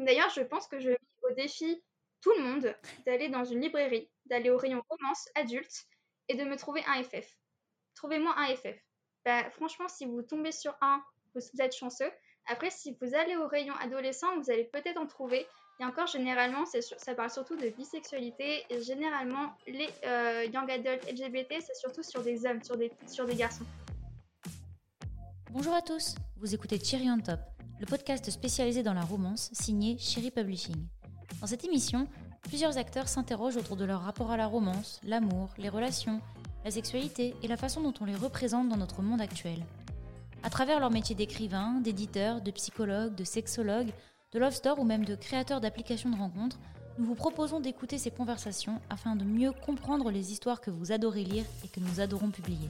D'ailleurs, je pense que je mets au défi tout le monde d'aller dans une librairie, d'aller au rayon romance adulte et de me trouver un FF. Trouvez-moi un FF. Bah, franchement, si vous tombez sur un, vous êtes chanceux. Après, si vous allez au rayon adolescent, vous allez peut-être en trouver. Et encore, généralement, ça parle surtout de bisexualité. Et généralement, les euh, young adults LGBT, c'est surtout sur des hommes, sur des, sur des garçons. Bonjour à tous, vous écoutez Cherry on Top, le podcast spécialisé dans la romance signé Cherry Publishing. Dans cette émission, plusieurs acteurs s'interrogent autour de leur rapport à la romance, l'amour, les relations, la sexualité et la façon dont on les représente dans notre monde actuel. À travers leur métier d'écrivain, d'éditeur, de psychologue, de sexologue, de love store ou même de créateur d'applications de rencontres, nous vous proposons d'écouter ces conversations afin de mieux comprendre les histoires que vous adorez lire et que nous adorons publier.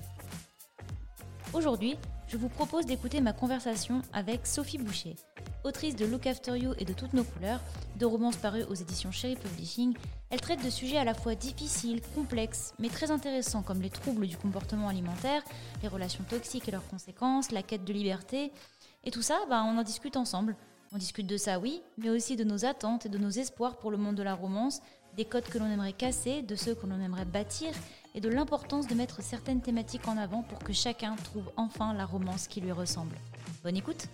Aujourd'hui, je vous propose d'écouter ma conversation avec Sophie Boucher, autrice de Look After You et de Toutes nos couleurs, deux romances parues aux éditions Cherry Publishing. Elle traite de sujets à la fois difficiles, complexes, mais très intéressants comme les troubles du comportement alimentaire, les relations toxiques et leurs conséquences, la quête de liberté. Et tout ça, bah, on en discute ensemble. On discute de ça, oui, mais aussi de nos attentes et de nos espoirs pour le monde de la romance, des codes que l'on aimerait casser, de ceux que l'on aimerait bâtir, et de l'importance de mettre certaines thématiques en avant pour que chacun trouve enfin la romance qui lui ressemble. Bonne écoute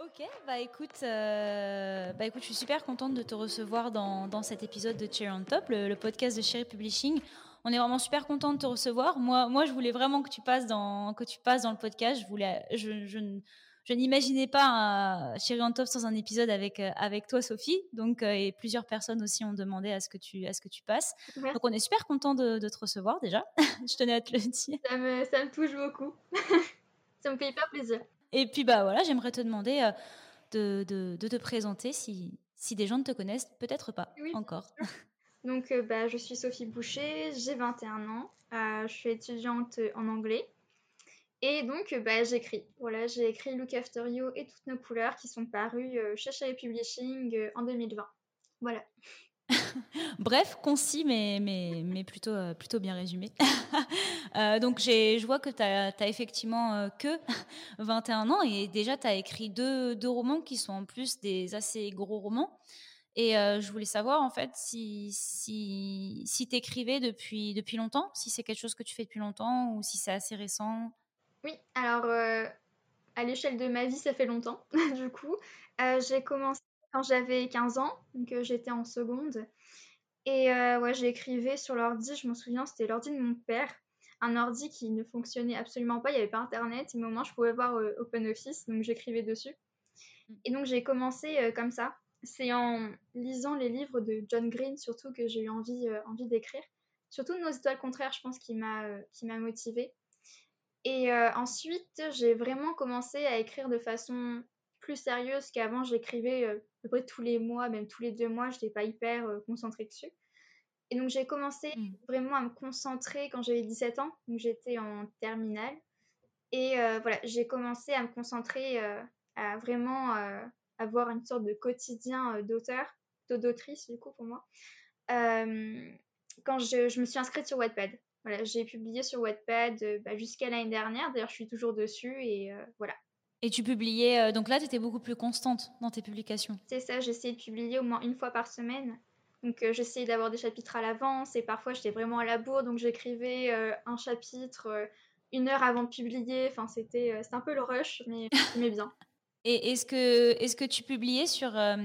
Ok, bah écoute, euh, bah écoute, je suis super contente de te recevoir dans, cet épisode de Cherry on Top, le, podcast de Cherry Publishing. On est vraiment super content de te recevoir. Moi, moi, je voulais vraiment que tu passes dans, que tu passes dans le podcast. Je voulais, je, je, je n'imaginais pas un Chéri en Top sans un épisode avec, euh, avec toi, Sophie. Donc, euh, et plusieurs personnes aussi ont demandé à ce que tu, à ce que tu passes. Donc, on est super content de, te recevoir déjà. je tenais à te le dire. Ça me, ça me touche beaucoup. ça me fait hyper plaisir. Et puis, bah voilà, j'aimerais te demander euh, de, de, de, te présenter si, si des gens ne te connaissent, peut-être pas encore. Donc, bah, je suis Sophie Boucher, j'ai 21 ans, je suis étudiante en anglais. Et donc, bah, j'écris. Voilà, j'ai écrit Look After You et Toutes nos couleurs qui sont parus euh, chez Cherry Publishing euh, en 2020. Voilà. Bref, concis, mais, mais, mais plutôt, euh, plutôt bien résumé. donc, je vois que tu n'as effectivement que 21 ans et déjà, tu as écrit deux, deux, romans qui sont en plus des assez gros romans. Et je voulais savoir, en fait, si, si, si tu écrivais depuis, depuis longtemps, si c'est quelque chose que tu fais depuis longtemps ou si c'est assez récent. Oui, alors euh, à l'échelle de ma vie, ça fait longtemps, du coup. Euh, j'ai commencé quand j'avais 15 ans, donc euh, j'étais en seconde. Et ouais, j'écrivais sur l'ordi, je m'en souviens, c'était l'ordi de mon père. Un ordi qui ne fonctionnait absolument pas, il n'y avait pas internet, mais au moins je pouvais voir OpenOffice, donc j'écrivais dessus. Mm. Et donc j'ai commencé comme ça. C'est en lisant les livres de John Green surtout que j'ai eu envie, envie d'écrire. Surtout Nos étoiles contraires, je pense, qui m'a motivée. Et euh, ensuite, j'ai vraiment commencé à écrire de façon plus sérieuse qu'avant. J'écrivais euh, à peu près tous les mois, même tous les deux mois. Je n'étais pas hyper euh, concentrée dessus. Et donc, j'ai commencé mmh. vraiment à me concentrer quand j'avais 17 ans. Donc, j'étais en terminale. Et voilà, j'ai commencé à me concentrer, à vraiment avoir une sorte de quotidien d'auteur, d'autrice, du coup, pour moi. quand je, je, me suis inscrite sur Wattpad j'ai publié sur Wattpad euh, bah, jusqu'à l'année dernière. D'ailleurs, je suis toujours dessus et euh, voilà. Et tu publiais, euh, donc là, tu étais beaucoup plus constante dans tes publications. C'est ça, j'essayais de publier au moins une fois par semaine. Donc j'essayais d'avoir des chapitres à l'avance et parfois j'étais vraiment à la bourre, donc j'écrivais un chapitre une heure avant de publier. Enfin, c'était un peu le rush, mais j'aimais bien. Est-ce que, est que tu publiais sur, euh,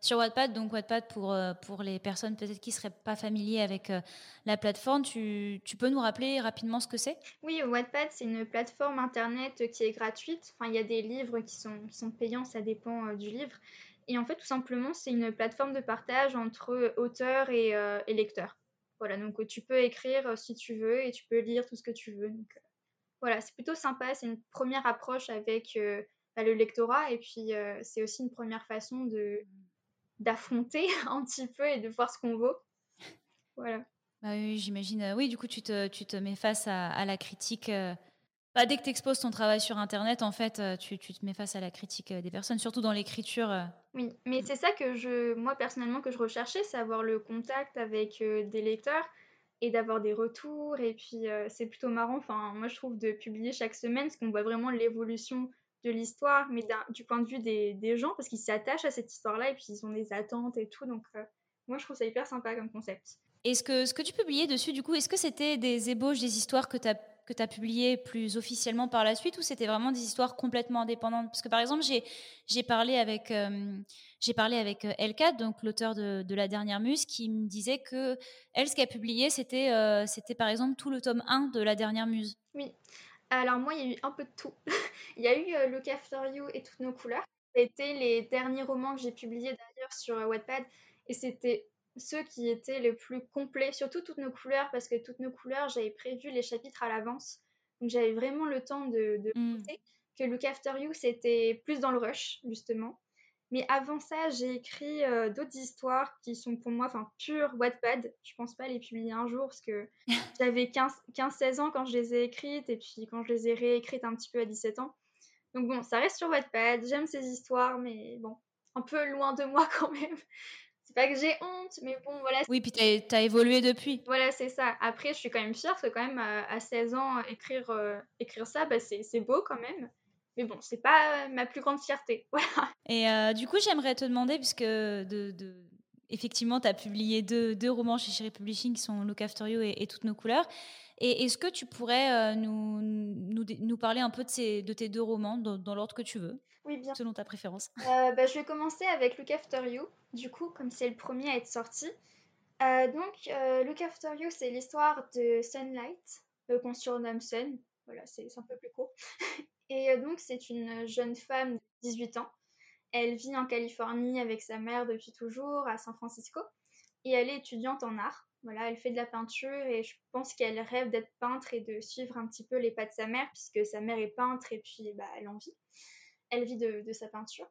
sur Wattpad Donc Wattpad, pour, euh, pour les personnes peut-être qui ne seraient pas familiers avec euh, la plateforme, tu, tu, peux nous rappeler rapidement ce que c'est? Oui, Wattpad, c'est une plateforme Internet qui est gratuite. Enfin, il y a des livres qui sont, sont payants, ça dépend du livre. Et en fait, tout simplement, c'est une plateforme de partage entre auteurs et, lecteurs. Voilà, donc tu peux écrire si tu veux et tu peux lire tout ce que tu veux. Voilà, c'est plutôt sympa. C'est une première approche avec le lectorat. Et puis, euh, c'est aussi une première façon de d'affronter un petit peu et de voir ce qu'on vaut. Voilà. Bah oui, j'imagine. Euh, oui, du coup, tu te, tu te mets face à, la critique. Euh, bah, dès que tu exposes ton travail sur Internet, en fait, tu, tu, te mets face à la critique des personnes, surtout dans l'écriture. Oui, mais c'est ça que je, moi personnellement, que je recherchais, c'est avoir le contact avec des lecteurs et d'avoir des retours. Et puis, c'est plutôt marrant. Enfin, moi, je trouve de publier chaque semaine, parce qu'on voit vraiment l'évolution de l'histoire, mais du point de vue des, des gens, parce qu'ils s'attachent à cette histoire-là et puis ils ont des attentes et tout. Donc, moi, je trouve ça hyper sympa comme concept. Et ce que, ce que tu publiais dessus, du coup, est-ce que c'était des ébauches des histoires que tu as que tu as publiées plus officiellement par la suite ou c'était vraiment des histoires complètement indépendantes? Parce que par exemple, j'ai parlé avec, euh, j'ai parlé avec euh, Elka, donc l'auteur de, de, La Dernière Muse, qui me disait que elle, ce qu'elle publié, c'était euh, c'était par exemple tout le tome 1 de La Dernière Muse. Oui. Alors moi, il y a eu un peu de tout. il y a eu Look After You et Toutes nos couleurs. C'était les derniers romans que j'ai publiés d'ailleurs sur Wattpad et c'était ceux qui étaient les plus complets, surtout toutes nos couleurs, parce que toutes nos couleurs, j'avais prévu les chapitres à l'avance. Donc j'avais vraiment le temps de, de mmh. Que Look After You, c'était plus dans le rush, justement. Mais avant ça, j'ai écrit euh, d'autres histoires qui sont pour moi, enfin, pure Wattpad. Je pense pas les publier un jour, parce que j'avais 15-16 ans quand je les ai écrites, et puis quand je les ai réécrites un petit peu à 17 ans. Donc bon, ça reste sur Wattpad, j'aime ces histoires, mais bon, un peu loin de moi quand même c'est pas que j'ai honte, mais bon, voilà. Oui, puis t'as as évolué depuis. Voilà, c'est ça. Après, je suis quand même fière parce que quand même, à, 16 ans, écrire, euh, écrire ça, bah, c'est beau quand même. Mais bon, c'est pas ma plus grande fierté. Voilà. Et euh, du coup, j'aimerais te demander, puisque de, de... effectivement, tu as publié deux, deux, romans chez Cherry Publishing qui sont Look After You et, Toutes nos couleurs. Et est-ce que tu pourrais euh, nous, nous, nous, parler un peu de, ces, de tes deux romans dans, dans l'ordre que tu veux Oui, bien. Selon ta préférence? bah, je vais commencer avec Look After You du coup, comme c'est le premier à être sorti. Euh, donc, euh, Look After You, c'est l'histoire de Sunlight, euh, qu'on surnomme Sun. Voilà, c'est un peu plus court. Et donc, c'est une jeune femme de 18 ans. Elle vit en Californie avec sa mère depuis toujours, à San Francisco. Et elle est étudiante en art. Voilà, elle fait de la peinture et je pense qu'elle rêve d'être peintre et de suivre un petit peu les pas de sa mère, puisque sa mère est peintre et puis bah, elle en vit. Elle vit de sa peinture.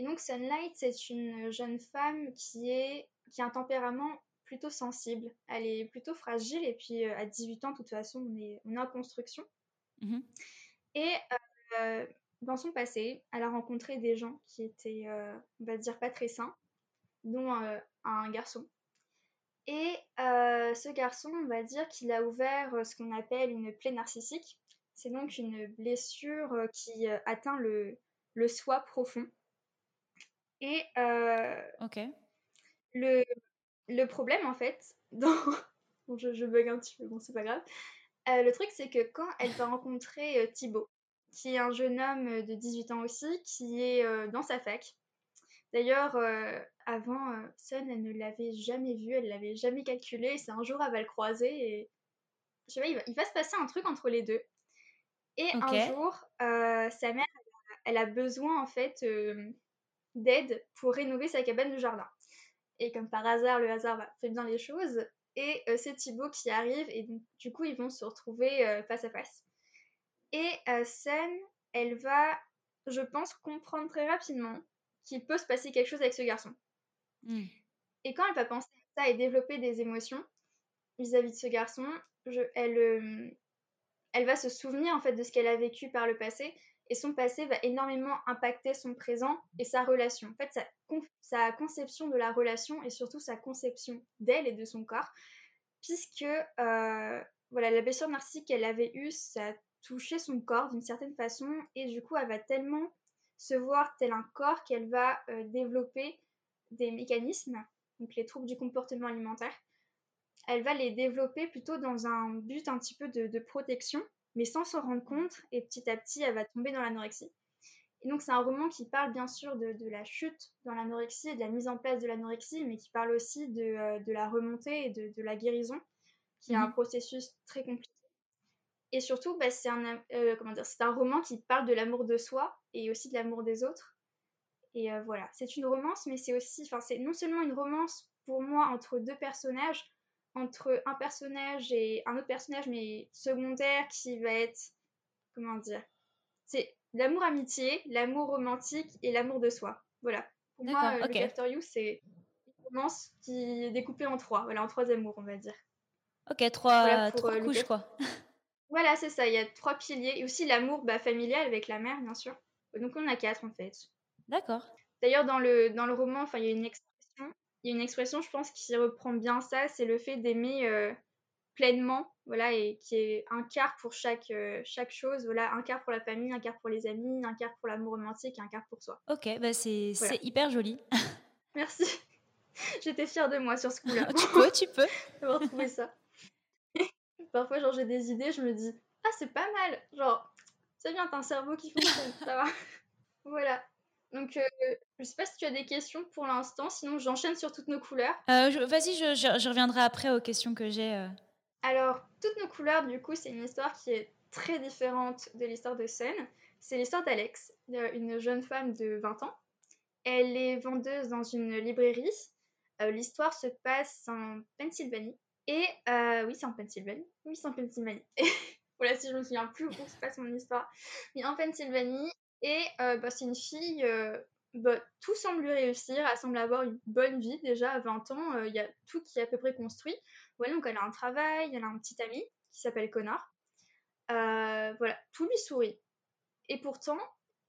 Et donc Sunlight, c'est une jeune femme qui, est, qui a un tempérament plutôt sensible. Elle est plutôt fragile et puis euh, à 18 ans, de toute façon, on est en construction. Mmh et euh, dans son passé, elle a rencontré des gens qui étaient, euh, on va dire, pas très sains, dont un garçon. Et ce garçon, on va dire qu'il a ouvert ce qu'on appelle une plaie narcissique. C'est donc une blessure qui atteint le, le soi profond. Et le, le problème, en fait, dans... bon, je, je, bug un petit peu, bon, c'est pas grave. Euh, le truc, c'est que quand elle va rencontrer euh, Thibaut, qui est un jeune homme de 18 ans aussi, qui est dans sa fac. D'ailleurs, avant, Sun, elle ne l'avait jamais vu, elle l'avait jamais calculé. C'est un jour, elle va le croiser et je sais pas, il va, il va se passer un truc entre les deux. Et un jour, sa mère, elle a, besoin en fait d'aide pour rénover sa cabane de jardin. Et comme par hasard, le hasard va fait bien les choses. Et euh, c'est Thibaut qui arrive et du coup ils vont se retrouver euh, face à face. Et euh, Sen, elle va, je pense, comprendre très rapidement qu'il peut se passer quelque chose avec ce garçon. Hmm. Et quand elle va penser à ça et développer des émotions vis-à-vis de ce garçon, je, elle, elle va se souvenir en fait de ce qu'elle a vécu par le passé et son passé va énormément impacter son présent et sa relation. En fait, sa, conception de la relation et surtout sa conception d'elle et de son corps, puisque euh, voilà, la blessure narcissique qu'elle avait eue, ça a touché son corps d'une certaine façon et du coup, elle va tellement se voir tel un corps qu'elle va euh, développer des mécanismes, donc les troubles du comportement alimentaire. Elle va les développer plutôt dans un but un petit peu de protection mais sans s'en rendre compte, et petit à petit, elle va tomber dans l'anorexie. Et donc, c'est un roman qui parle bien sûr de, la chute dans l'anorexie et de la mise en place de l'anorexie, mais qui parle aussi de, euh, la remontée et de, la guérison, qui est un mhm. processus très compliqué. Et surtout, bah, c'est un, euh, un roman qui parle de l'amour de soi et aussi de l'amour des autres. Et euh, voilà, c'est une romance, mais c'est aussi, enfin, c'est non seulement une romance pour moi entre deux personnages, entre un personnage et un autre personnage, mais secondaire, qui va être, comment dire, c'est l'amour amitié, l'amour romantique et l'amour de soi. Voilà. Pour moi, euh, okay. After You, c'est une romance qui est découpée en trois, voilà, en trois amours, on va dire. Ok, trois, trois euh, couches, quoi. voilà, c'est ça, il y a trois piliers. Et aussi l'amour bah, familial avec la mère, bien sûr. Donc on a quatre, en fait. D'accord. D'ailleurs, dans le, dans le roman, il y a une il y a une expression, je pense, qui reprend bien ça, c'est le fait d'aimer, euh, pleinement, voilà, et qui est un quart pour chaque, chaque chose, voilà, un quart pour la famille, un quart pour les amis, un quart pour l'amour romantique et un quart pour soi. Ok, bah c'est hyper joli. Merci. J'étais fière de moi sur ce coup-là. tu peux, tu peux. D'avoir trouvé ça. Parfois, genre, j'ai des idées, je me dis, ah, c'est pas mal. Genre, c'est bien, t'as un cerveau qui fonctionne, ça va. voilà. Donc, euh, je sais pas si tu as des questions pour l'instant, sinon j'enchaîne sur toutes nos couleurs. Euh, Vas-y, je, je, reviendrai après aux questions que j'ai. Euh. Alors, toutes nos couleurs, du coup, c'est une histoire qui est très différente de l'histoire de Sun. C'est l'histoire d'Alex, une jeune femme de 20 ans. Elle est vendeuse dans une librairie. L'histoire se passe en Pennsylvanie. Et oui, c'est en Pennsylvanie. Oui, c'est en Pennsylvanie. voilà, si je me souviens plus où se passe mon histoire. Mais en Pennsylvanie, et euh, bah, c'est une fille, euh, bah, tout semble lui réussir, elle semble avoir une bonne vie déjà à 20 ans, euh, il y a tout qui est à peu près construit. Ouais, donc elle a un travail, elle a un petit ami qui s'appelle Connor. voilà, tout lui sourit. Et pourtant,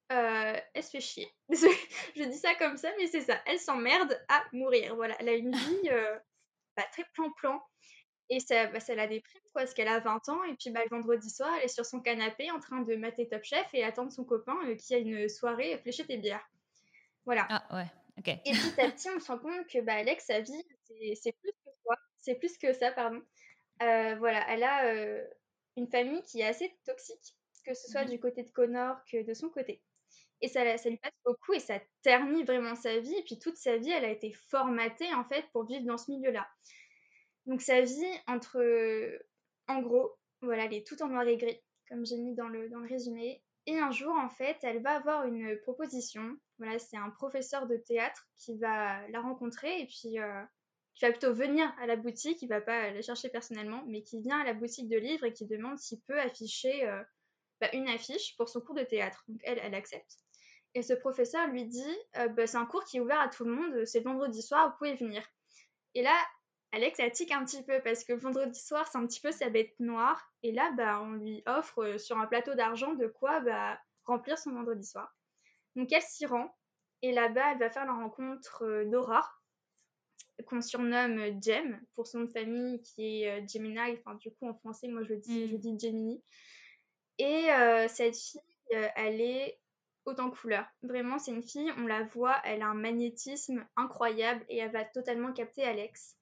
elle se fait chier. je dis ça comme ça, mais c'est ça. Elle s'emmerde à mourir. Voilà, elle a une vie bah, très plan-plan. Et ça, bah, ça la déprime, quoi, parce qu'elle a 20 ans, et puis bah, le vendredi soir, elle est sur son canapé en train de mater Top Chef et attendre son copain euh, qui a une soirée fléchette et bière. Voilà. Ah ouais, ok. Et petit à petit, on se rend compte que bah, Alex, sa vie, c'est plus que ça. C'est plus que ça, pardon. Euh, voilà, elle a euh, une famille qui est assez toxique, que ce soit mhm. du côté de Connor que de son côté. Et ça, ça lui passe beaucoup et ça ternit vraiment sa vie. Et puis toute sa vie, elle a été formatée en fait pour vivre dans ce milieu-là. Donc sa vie entre, en gros, voilà, elle est tout en noir et gris, comme j'ai mis dans le, dans le résumé. Et un jour, en fait, elle va avoir une proposition. Voilà, c'est un professeur de théâtre qui va la rencontrer et puis euh, qui va plutôt venir à la boutique. Il va pas la chercher personnellement, mais qui vient à la boutique de livres et qui demande s'il peut afficher euh, bah, une affiche pour son cours de théâtre. Donc elle, elle accepte. Et ce professeur lui dit euh, bah, c'est un cours qui est ouvert à tout le monde, c'est vendredi soir, vous pouvez venir. Et là, Alex, elle tique un petit peu parce que le vendredi soir, c'est un petit peu sa bête noire. Et là, bah, on lui offre euh, sur un plateau d'argent de quoi bah, remplir son vendredi soir. Donc elle s'y rend. Et là-bas, elle va faire la rencontre euh, d'Aura, qu'on surnomme euh, Jem, pour son nom de famille qui est Gemini. Enfin, du coup, en français, moi, je dis, je mm. dis Gemini. Et cette fille, elle est autant couleur. Vraiment, c'est une fille, on la voit, elle a un magnétisme incroyable et elle va totalement capter Alex.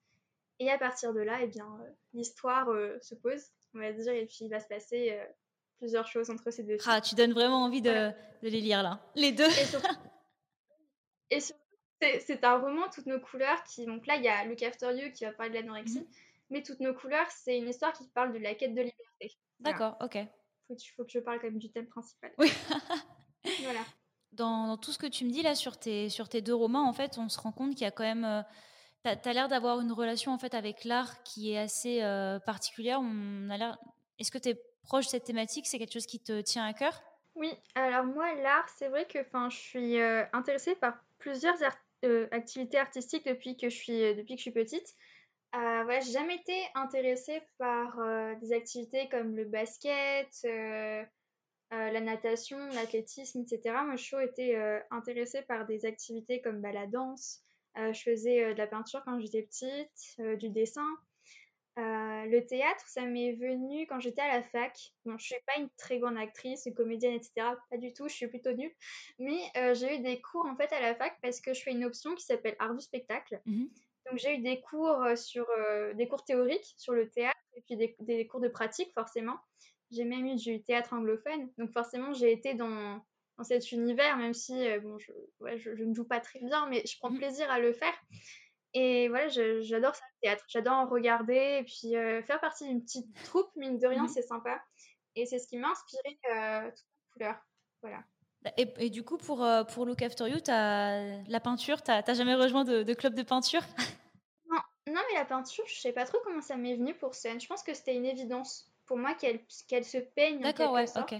Et à partir de là, eh bien, euh, l'histoire euh, se pose, on va dire, et puis il va se passer euh, plusieurs choses entre ces deux films. Ah, tu donnes vraiment envie de, les lire là, les deux. Et surtout, c'est un roman, toutes nos couleurs, qui, donc là, il y a Luke After You qui va parler de l'anorexie, mhm. mais toutes nos couleurs, c'est une histoire qui parle de la quête de liberté. D'accord, ok. Faut, faut que je parle quand même du thème principal. Oui. voilà. Dans, dans, tout ce que tu me dis là sur tes, sur tes deux romans, en fait, on se rend compte qu'il y a quand même tu as, l'air d'avoir une relation en fait avec l'art qui est assez euh, particulière. Est-ce que tu es proche de cette thématique? C'est quelque chose qui te tient à cœur? Oui, alors moi, l'art, c'est vrai que je suis euh, intéressée par plusieurs euh, activités artistiques depuis que je suis, depuis que je suis petite. Voilà, j'ai jamais été intéressée par des activités comme le basket, la natation, l'athlétisme, etc. Moi, je suis été intéressée par des activités comme bah, la danse, je faisais euh, de la peinture quand j'étais petite, euh, du dessin. le théâtre, ça m'est venu quand j'étais à la fac. Bon, je suis pas une très grande actrice, une comédienne, etc. Pas du tout, je suis plutôt nulle. Mais j'ai eu des cours en fait à la fac parce que je fais une option qui s'appelle art du spectacle. Mmh Donc j'ai eu des cours sur des cours théoriques sur le théâtre et puis des, des cours de pratique forcément. J'ai même eu du théâtre anglophone. Donc forcément j'ai été dans dans cet univers, même si euh, bon, je, ouais, je, ne joue pas très bien, mais je prends mmh. plaisir à le faire. Et voilà, j'adore ça, le théâtre. J'adore en regarder et puis euh, faire partie d'une petite troupe, mine de rien, mmh. c'est sympa. Et c'est ce qui m'a inspiré euh, toute la couleur. Voilà. Et, et, du coup, pour, pour Look After You, as, la peinture, tu n'as jamais rejoint de, club de peinture? Non, non, mais la peinture, je sais pas trop comment ça m'est venu pour scène. Je pense que c'était une évidence pour moi qu'elle qu'elle se peigne. D'accord, ouais, ok.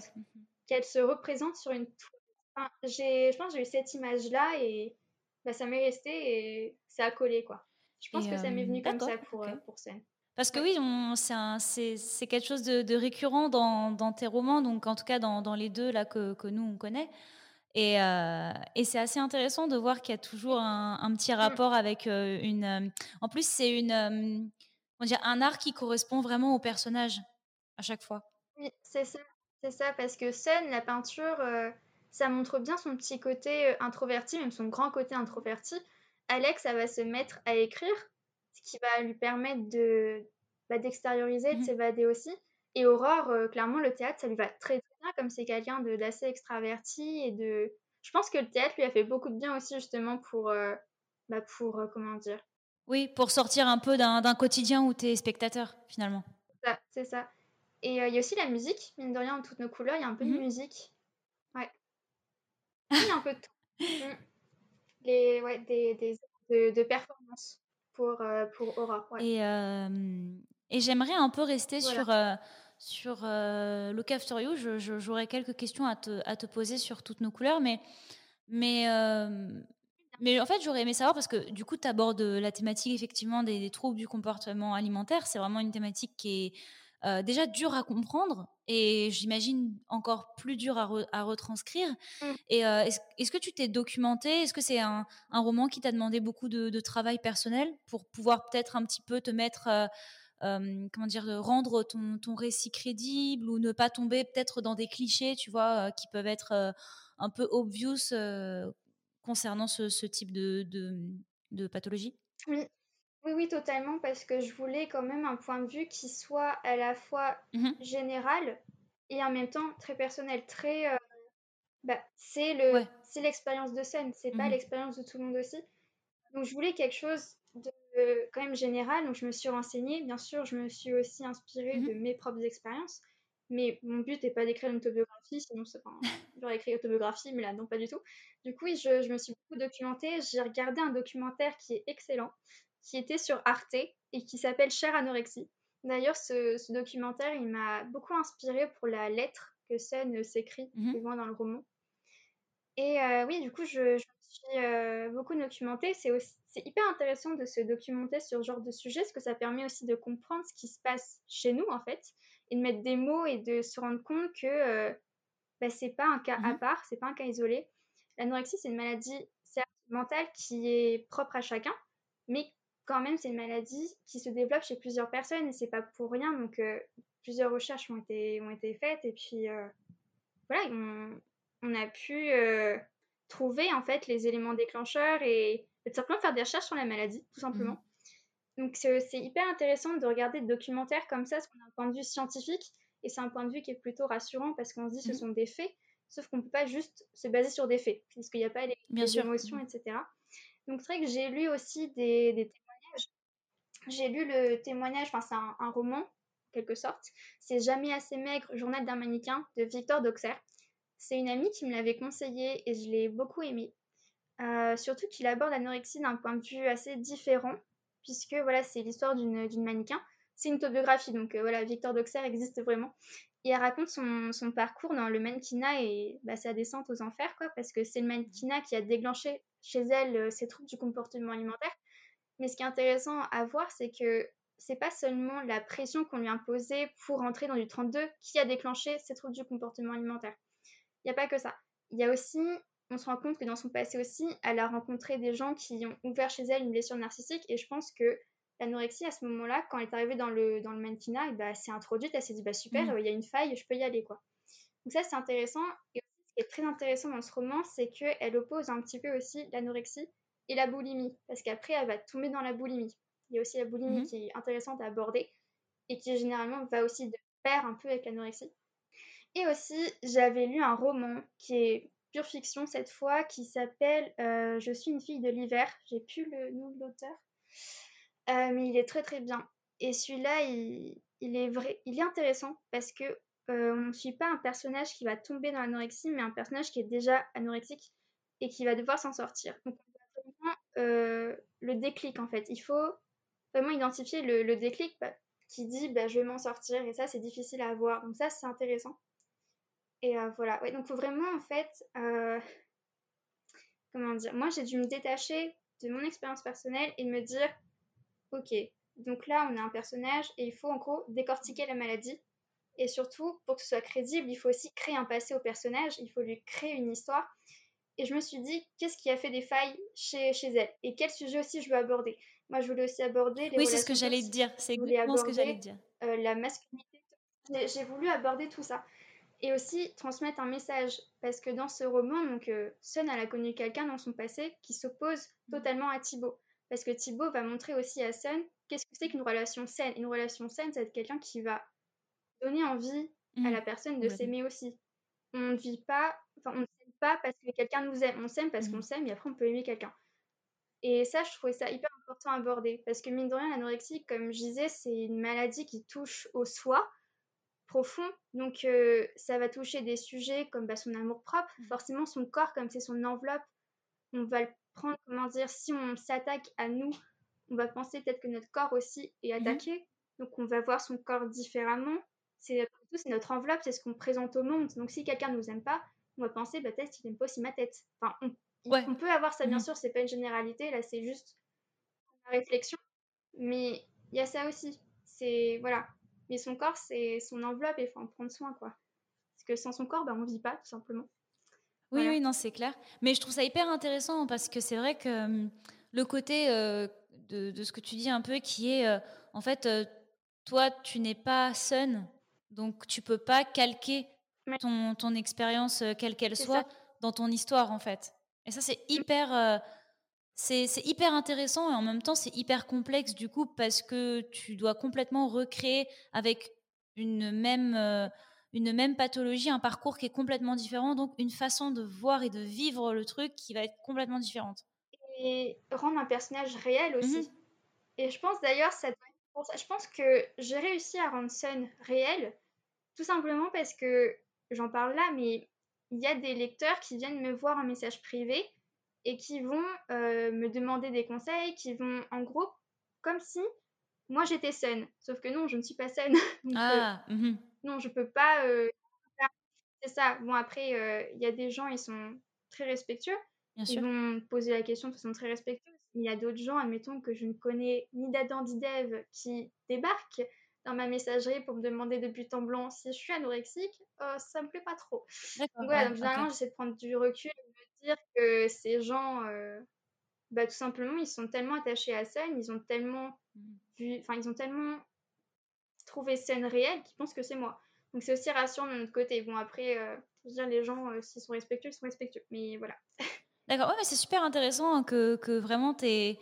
Qu'elle se représente sur une toile. j'ai, je pense que j'ai eu cette image-là et bah, ça m'est resté et ça a collé, quoi. Je pense que ça m'est venu comme ça pour, euh, pour scène. Parce que oui, c'est quelque chose de, récurrent dans, dans, tes romans, donc en tout cas dans, dans les deux là que, que, nous on connaît. Et, euh, et c'est assez intéressant de voir qu'il y a toujours un, un petit mmh. rapport avec euh, une. en plus, c'est une on dire, un art qui correspond vraiment au personnage à chaque fois. Oui, c'est ça, c'est ça, parce que Sun, la peinture, euh, ça montre bien son petit côté euh, introverti, même son grand côté introverti. Alex, ça va se mettre à écrire, ce qui va lui permettre de bah, d'extérioriser, de Mhm. s'évader aussi. Et Aurore, euh, clairement, le théâtre, ça lui va très très bien, comme c'est quelqu'un de- d'assez extraverti et de... Je pense que le théâtre lui a fait beaucoup de bien aussi, justement, pour... euh, bah, pour, comment dire? Oui, pour sortir un peu d'un quotidien où tu es spectateur, finalement. ça, c'est ça. Et euh, il y a aussi la musique, mine de rien, en toutes nos couleurs, il y a un peu de Mhm. musique. Ouais. Il y a un peu de tout. Mm. Les, ouais, des, des de, de performance pour, euh, pour Aurore. Ouais. Et, euh, et j'aimerais un peu rester Voilà. sur, euh, sur euh, Look After You. Je- je- J'aurais quelques questions à te, à te poser sur toutes nos couleurs, mais, mais, euh, mais en fait, j'aurais aimé savoir parce que du coup, tu abordes la thématique effectivement des, des troubles du comportement alimentaire. C'est vraiment une thématique qui est euh, déjà dure à comprendre et j'imagine encore plus dure à, re- à retranscrire. Mm. Et euh, est-ce que tu t'es documenté? Est-ce que c'est un, un roman qui t'a demandé beaucoup de, de travail personnel pour pouvoir peut-être un petit peu te mettre, euh, comment dire, rendre ton, ton récit crédible ou ne pas tomber peut-être dans des clichés, tu vois, qui peuvent être un peu obvious concernant ce, ce type de, de, de pathologie? Oui. Oui, oui, totalement, parce que je voulais quand même un point de vue qui soit à la fois Mhm. général et en même temps très personnel, très... euh, bah, c'est le, Ouais. c'est l'expérience de scène, c'est pas Mhm. l'expérience de tout le monde aussi. Donc je voulais quelque chose de euh, quand même général, donc je me suis renseignée. Bien sûr, je me suis aussi inspirée Mhm. de mes propres expériences, mais mon but n'est pas d'écrire une autobiographie, sinon enfin, j'aurais écrit autobiographie, mais là non pas du tout. Du coup, je, je me suis beaucoup documentée. J'ai regardé un documentaire qui est excellent, qui était sur Arte et qui s'appelle Cher anorexie. D'ailleurs, ce, ce documentaire, il m'a beaucoup inspirée pour la lettre que Sun s'écrit souvent dans le roman. Et euh, oui, du coup, je, suis euh, beaucoup documentée. C'est hyper intéressant de se documenter sur ce genre de sujet, parce que ça permet aussi de comprendre ce qui se passe chez nous, en fait, et de mettre des mots et de se rendre compte que euh, bah, c'est pas un cas à Mhm. part, c'est pas un cas isolé. L'anorexie, c'est une maladie certes mentale qui est propre à chacun, mais quand même, c'est une maladie qui se développe chez plusieurs personnes et c'est pas pour rien. Donc, euh, plusieurs recherches ont été, ont été faites et puis euh, voilà, on, on a pu euh, trouver en fait les éléments déclencheurs et, tout simplement faire des recherches sur la maladie, tout simplement. Donc, c'est hyper intéressant de regarder des documentaires comme ça, parce qu'on a un point de vue scientifique et c'est un point de vue qui est plutôt rassurant parce qu'on se dit ce Mhm. sont des faits, sauf qu'on peut pas juste se baser sur des faits, puisqu'il n'y a pas les, Bien les sûr. émotions, Mhm. etc. Donc c'est vrai que j'ai lu aussi des, des. J'ai lu le témoignage, enfin c'est un, roman, en quelque sorte. C'est Jamais assez maigre, journal d'un mannequin de Victor Doxer. C'est une amie qui me l'avait conseillé et je l'ai beaucoup aimé. Euh, surtout qu'il aborde l'anorexie d'un point de vue assez différent, puisque voilà, c'est l'histoire d'une mannequin. C'est une autobiographie, donc euh, voilà, Victor Doxer existe vraiment. Et elle raconte son, son parcours dans le mannequinat et bah, sa descente aux enfers, quoi, parce que c'est le mannequinat qui a déclenché chez elle euh, ces troubles du comportement alimentaire. Mais ce qui est intéressant à voir, c'est que c'est pas seulement la pression qu'on lui imposait pour entrer dans du 32 qui a déclenché ces troubles du comportement alimentaire. Il n'y a pas que ça. Il y a aussi, on se rend compte que dans son passé aussi, elle a rencontré des gens qui ont ouvert chez elle une blessure narcissique et je pense que l'anorexie à ce moment-là, quand elle est arrivée dans le, dans le mannequinat, et bah, elle s'est introduite, elle s'est dit bah super, il Mhm. y a une faille, je peux y aller quoi. Donc ça c'est intéressant et ce qui est très intéressant dans ce roman, c'est qu'elle oppose un petit peu aussi l'anorexie et la boulimie parce qu'après elle va tomber dans la boulimie. Il y a aussi la boulimie Mhm. qui est intéressante à aborder et qui généralement va aussi de pair un peu avec l'anorexie. Et aussi, j'avais lu un roman qui est pure fiction cette fois, qui s'appelle euh, Je suis une fille de l'hiver. J'ai plus le nom de l'auteur, Euh, mais il est très très bien. Et celui-là, il, il est vrai, il est intéressant parce que euh, on ne suit pas un personnage qui va tomber dans l'anorexie, mais un personnage qui est déjà anorexique et qui va devoir s'en sortir. Donc, euh, le déclic en fait. Il faut vraiment identifier le, déclic bah, qui dit bah, je vais m'en sortir et ça c'est difficile à avoir. Donc ça c'est intéressant. Et euh, voilà, ouais, donc faut vraiment en fait, euh, comment dire, moi j'ai dû me détacher de mon expérience personnelle et me dire, ok, donc là on a un personnage et il faut en gros décortiquer la maladie. Et surtout, pour que ce soit crédible, il faut aussi créer un passé au personnage, il faut lui créer une histoire. Et je me suis dit, qu'est-ce qui a fait des failles chez, chez elle? Et quel sujet aussi je veux aborder? Moi, je voulais aussi aborder les Oui, c'est ce que j'allais te dire. C'est exactement ce que j'allais te dire. Euh, la masculinité. J'ai voulu aborder tout ça. Et aussi transmettre un message. Parce que dans ce roman, donc, euh, Sun, elle a connu quelqu'un dans son passé qui s'oppose mmh. totalement à Thibaut. Parce que Thibaut va montrer aussi à Sun qu'est-ce que c'est qu'une relation saine. Une relation saine, c'est quelqu'un qui va donner envie à mmh. la personne de s'aimer aussi. On ne vit pas, enfin, on ne s'aime pas parce que quelqu'un nous aime. On s'aime parce mmh. qu'on s'aime et après on peut aimer quelqu'un. Et ça, je trouvais ça hyper important à aborder. Parce que mine de rien, l'anorexie, comme je disais, c'est une maladie qui touche au soi profond. Donc, euh, ça va toucher des sujets comme bah, son amour propre. Mmh. Forcément, son corps, comme c'est son enveloppe, on va le prendre, comment dire, si on s'attaque à nous, on va penser peut-être que notre corps aussi est attaqué. Donc, on va voir son corps différemment c'est c'est notre enveloppe, c'est ce qu'on présente au monde. Donc si quelqu'un ne nous aime pas, on va penser bah, peut-être qu'il n'aime pas aussi ma tête. Enfin, on, peut avoir ça, bien mmh. sûr, c'est pas une généralité, là c'est juste la réflexion. Mais il y a ça aussi. C'est voilà. Mais son corps, c'est son enveloppe et il faut en prendre soin, quoi. Parce que sans son corps, bah, on vit pas, tout simplement. Oui, oui, non, c'est clair. Mais je trouve ça hyper intéressant parce que c'est vrai que hum, le côté euh, de, de, ce que tu dis un peu qui est, euh, en fait, euh, toi, tu n'es pas sun donc tu peux pas calquer ton, ton expérience, euh, quelle qu'elle soit, dans ton histoire en fait. Et ça c'est mmh. hyper, euh, c'est hyper intéressant et en même temps c'est hyper complexe du coup parce que tu dois complètement recréer avec une même, euh, une même pathologie, un parcours qui est complètement différent, donc une façon de voir et de vivre le truc qui va être complètement différente. Et rendre un personnage réel mmh aussi. Et je pense d'ailleurs, ça je pense que j'ai réussi à rendre Sun réel, tout simplement parce que j'en parle là, mais il y a des lecteurs qui viennent me voir en message privé et qui vont euh, me demander des conseils, qui vont en gros comme si moi j'étais Sun. Sauf que non, je ne suis pas Sun. Euh, ah, mmh non, je peux pas. Euh, c'est ça. Bon, après, il y a des gens, ils sont très respectueux. ils vont poser la question de façon très respectueuse il y a d'autres gens, admettons, que je ne connais ni d'Adam ni d'Ève, qui débarquent dans ma messagerie pour me demander de but en blanc si je suis anorexique, euh, ça me plaît pas trop. Donc, ouais, donc généralement, j'essaie de prendre du recul et de me dire que ces gens, euh, bah, tout simplement, ils sont tellement attachés à scène, ils ont tellement mmh. vu, enfin, ils ont tellement trouvé scène réelle qu'ils pensent que c'est moi. Donc, c'est aussi rassurant de notre côté. Bon, après, euh, dire, les gens, s'ils sont respectueux, ils sont respectueux. Mais voilà. D'accord, ouais, mais c'est super intéressant que, que vraiment tu aies,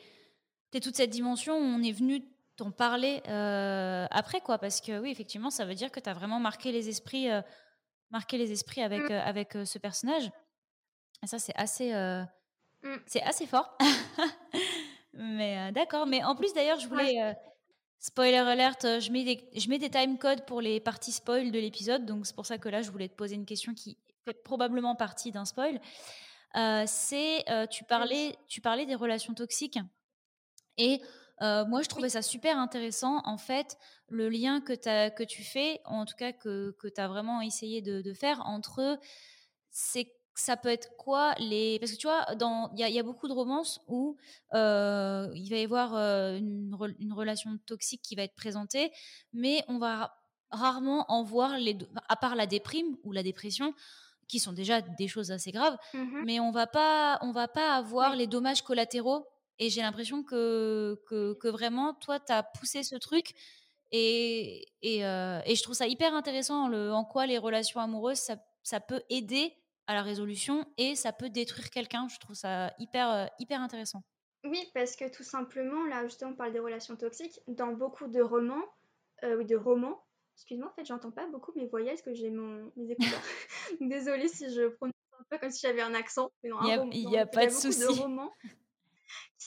toute cette dimension. On est venu t'en parler euh, après, quoi, parce que oui, effectivement, ça veut dire que tu as vraiment marqué les esprits, euh, marqué les esprits avec, mmh. euh, avec ce personnage. Et ça, c'est assez, mmh. c'est assez fort. mais d'accord, mais en plus, d'ailleurs, je voulais. Spoiler alert, je mets, des, je mets des time codes pour les parties spoil de l'épisode, donc c'est pour ça que là, je voulais te poser une question qui fait probablement partie d'un spoil c'est tu parlais tu parlais des relations toxiques et moi je trouvais ça super intéressant en fait le lien que, as, que tu fais en tout cas que, que tu as vraiment essayé de, de faire entre c'est ça peut être quoi les parce que tu vois dans il y, y, a beaucoup de romances où euh, il va y avoir une, une, relation toxique qui va être présentée mais on va rarement en voir les à part la déprime ou la dépression qui sont déjà des choses assez graves, mmh mais on va pas, on va pas avoir les dommages collatéraux. Et j'ai l'impression que, que, vraiment, toi, tu as poussé ce truc. Et, et, euh, et, je trouve ça hyper intéressant le, en quoi les relations amoureuses, ça, ça, peut aider à la résolution et ça peut détruire quelqu'un. Je trouve ça hyper, euh, hyper intéressant. Oui, parce que tout simplement, là, justement, on parle des relations toxiques. Dans beaucoup de romans, euh, ou de romans, Excuse-moi, en fait, j'entends pas beaucoup mes voyelles parce que j'ai mon... mes écouteurs. Désolée si je prononce un peu comme si j'avais un accent. Il n'y a, pas de souci. de romans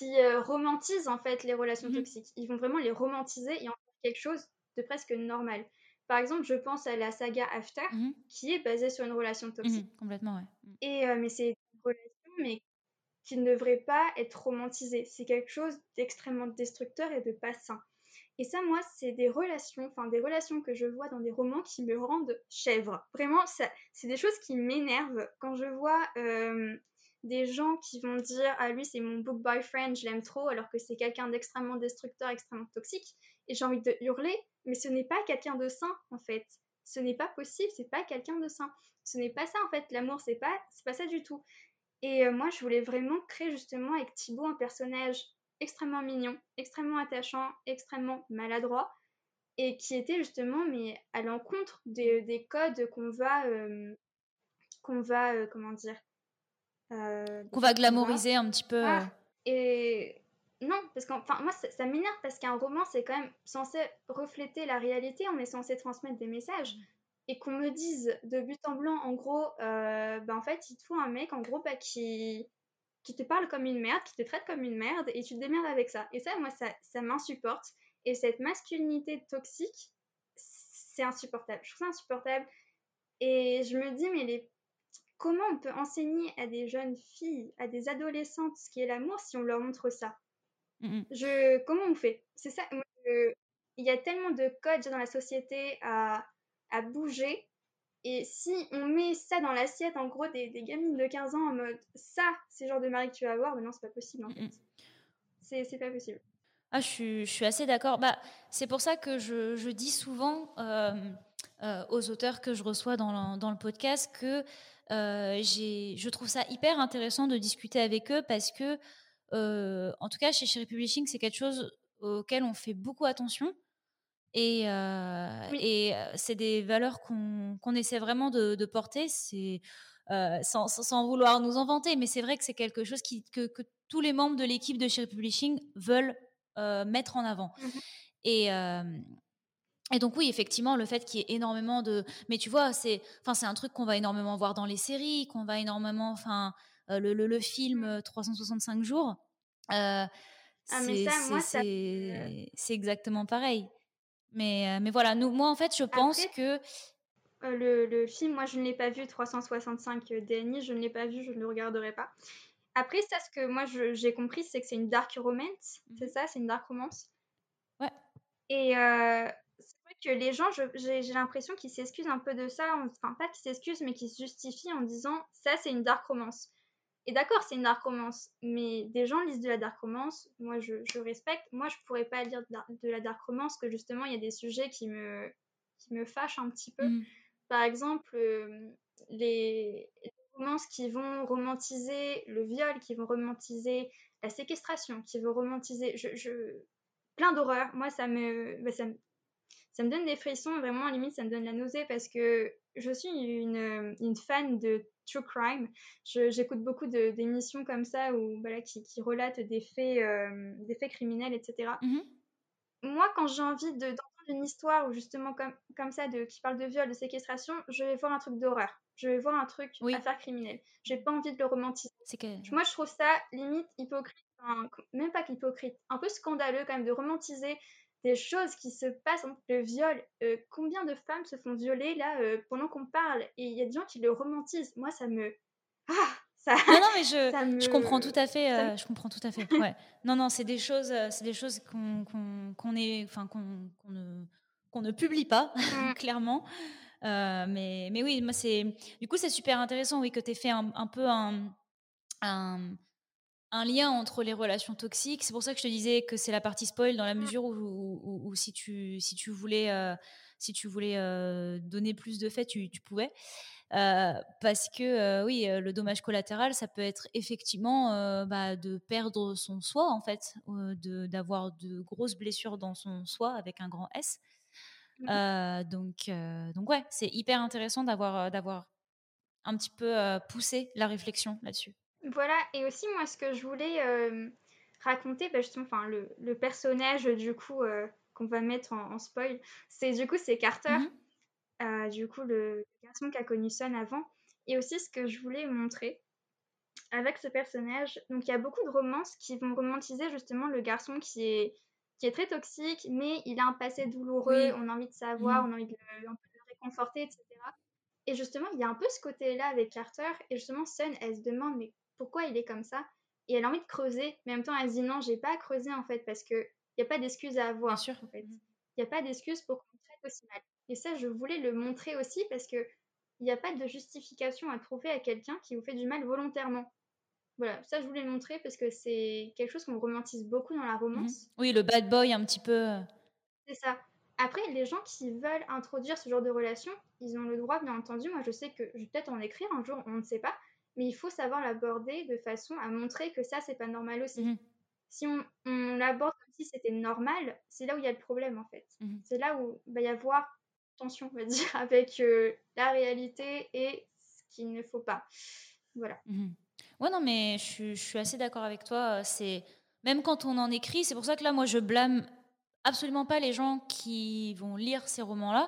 qui euh, romantisent en fait les relations mmh toxiques. Ils vont vraiment les romantiser et en faire quelque chose de presque normal. Par exemple, je pense à la saga After, mmh qui est basée sur une relation mmh toxique. complètement, ouais. Et euh, mais c'est une relation, mais qui ne devrait pas être romantisée. C'est quelque chose d'extrêmement destructeur et de pas sain. Et ça, moi, c'est des relations, enfin des relations que je vois dans des romans qui me rendent chèvre. Vraiment, c'est des choses qui m'énervent quand je vois euh, des gens qui vont dire ah lui c'est mon book boyfriend, je l'aime trop, alors que c'est quelqu'un d'extrêmement destructeur, extrêmement toxique. Et j'ai envie de hurler, mais ce n'est pas quelqu'un de sain en fait. Ce n'est pas possible, c'est pas quelqu'un de sain. Ce n'est pas ça en fait. L'amour, c'est pas, c'est pas ça du tout. Et moi, je voulais vraiment créer justement avec Thibaut un personnage extrêmement mignon, extrêmement attachant, extrêmement maladroit, et qui était justement mais à l'encontre des, des, codes qu'on va, euh, qu'on va, euh, comment dire, euh, qu'on va glamouriser un petit peu. Ah, et non, parce qu'enfin, moi, ça, ça m'énerve parce qu'un roman, c'est quand même censé refléter la réalité, on est censé transmettre des messages. Et qu'on me dise de but en blanc, en gros, bah, en fait, il te faut un mec, en gros, bah, qui, qui te parle comme une merde, qui te traite comme une merde, et tu te démerdes avec ça. Et ça, moi, ça, ça m'insupporte. Et cette masculinité toxique, c'est insupportable. Je trouve ça insupportable. Et je me dis, mais les... comment on peut enseigner à des jeunes filles, à des adolescentes ce qui est l'amour si on leur montre ça? Je... Comment on fait? C'est ça. Il y a tellement de codes dans la société à, à bouger. Et si on met ça dans l'assiette, en gros, des, des, gamines de 15 ans en mode ça, c'est le genre de mari que tu vas avoir, mais non, c'est pas possible en fait. C'est pas possible. Ah, je suis, je suis assez d'accord. Bah, c'est pour ça que je, je dis souvent euh, euh, aux auteurs que je reçois dans le, dans le podcast que je trouve ça hyper intéressant de discuter avec eux parce que, euh, en tout cas, chez Cherry Publishing, c'est quelque chose auquel on fait beaucoup attention. Et, euh, Oui. et euh, c'est des valeurs qu'on essaie vraiment de, de porter. C'est euh, sans, sans- sans vouloir nous en vanter, mais c'est vrai que c'est quelque chose qui, que, que tous les membres de l'équipe de Cherry Publishing veulent euh, mettre en avant. Et, euh, et donc oui, effectivement, le fait qu'il y ait énormément de... Mais tu vois, c'est enfin, c'est un truc qu'on va énormément voir dans les séries, qu'on va énormément... Enfin, euh, le, le, le film euh, 365 jours, euh, Ah, c'est ça, exactement pareil. Mais, euh, mais voilà, nous, moi, en fait, je pense Après, que... euh, le, le film, moi, je ne l'ai pas vu, 365 DNI, je ne l'ai pas vu, je ne le regarderai pas. Après, ça, ce que moi, j'ai compris, c'est que c'est une dark romance. C'est ça, c'est une dark romance? Ouais. Et euh, que les gens, j'ai l'impression qu'ils s'excusent un peu de ça. en- Enfin, pas qu'ils s'excusent, mais qu'ils se justifient en disant ça, c'est une dark romance. Et d'accord, c'est une dark romance, mais des gens lisent de la dark romance. Moi, je, je respecte. Moi, je pourrais pas lire de la, dark romance, que justement, il y a des sujets qui me, qui me fâchent un petit peu. Mm. Par exemple, euh, les, les romances qui vont romantiser le viol, qui vont romantiser la séquestration, qui vont romantiser. Je, je... plein d'horreurs. Moi, ça me, bah, ça me, ça me donne des frissons. Vraiment, limite, ça me donne la nausée parce que je suis une, une fan de true crime. J'écoute beaucoup d'émissions comme ça où, voilà, qui, qui relatent des faits, euh, des faits criminels, etc. Mhm. Moi, quand j'ai envie de- d'entendre une histoire ou justement comme, comme ça de, qui parle de viol, de séquestration, je vais voir un truc d'horreur. Je vais voir un truc Oui. affaire criminelle. J'ai pas envie de le romantiser. Que... Moi, je trouve ça limite hypocrite, même pas qu'hypocrite, un peu scandaleux quand même de romantiser des choses qui se passent, le viol. Euh, combien de femmes se font violer là euh, pendant qu'on parle Et il y a des gens qui le romantisent. Moi, ça me. Ah ça... Non, non, mais je, me- je comprends tout à fait. me- euh, je comprends tout à fait. Ouais. Non, non, c'est des choses, c'est des choses qu'on qu'on est, enfin qu'on ne qu'on ne publie pas Mm. clairement. Mais mais oui, moi c'est du coup c'est super intéressant, oui, que tu aies fait un, un peu un, un un lien entre les relations toxiques. C'est pour ça que je te disais que c'est la partie spoil dans la mesure où, où- où- où si tu si tu voulais euh, si tu voulais euh, donner plus de faits, tu, tu pouvais. Euh, parce que oui, le dommage collatéral, ça peut être effectivement bah, de perdre son soi en fait, de d'avoir de grosses blessures dans son soi avec un grand S. Euh, donc donc ouais, c'est hyper intéressant d'avoir d'avoir un petit peu poussé la réflexion là-dessus. Voilà, et aussi moi ce que je voulais euh, raconter, bah, justement, enfin le, le personnage du coup euh, qu'on va mettre en, en spoil, c'est du coup c'est Carter, Mhm. euh, du coup le garçon qui a connu Sun avant, et aussi ce que je voulais montrer avec ce personnage. Donc il y a beaucoup de romances qui vont romantiser justement le garçon qui est qui est très toxique, mais il a un passé douloureux, Oui. on a envie de savoir, Mhm. on a envie le, de le réconforter, etc. Et justement, il y a un peu ce côté-là avec Carter. Et justement, Sun, elle se demande, mais pourquoi il est comme ça Et elle a envie de creuser, mais en même temps, elle se dit, non, j'ai pas à creuser en fait, parce qu'il n'y a pas d'excuse à avoir. Bien sûr. En fait. Il n'y a pas d'excuse pour qu'on traite aussi mal. Et ça, je voulais le montrer aussi, parce que il n'y a pas de justification à trouver à quelqu'un qui vous fait du mal volontairement. Voilà, ça, je voulais le montrer parce que c'est quelque chose qu'on romantise beaucoup dans la Mhm. romance. Oui, le bad boy un petit peu. C'est ça. Après, les gens qui veulent introduire ce genre de relation, ils ont le droit, bien entendu. Moi, je sais que je vais peut-être en écrire un jour, on ne sait pas. Mais il faut savoir l'aborder de façon à montrer que ça, c'est pas normal aussi. Mhm. Si on, on l'aborde comme si c'était normal, c'est là où il y a le problème en fait. Mhm. C'est là où il va y avoir tension, on va dire, avec euh, la réalité et ce qu'il ne faut pas. Voilà. Mhm. Ouais, non, mais je, suis- je suis assez d'accord avec toi. C'est même quand on en écrit, c'est pour ça que là, moi, je blâme absolument pas les gens qui vont lire ces romans-là.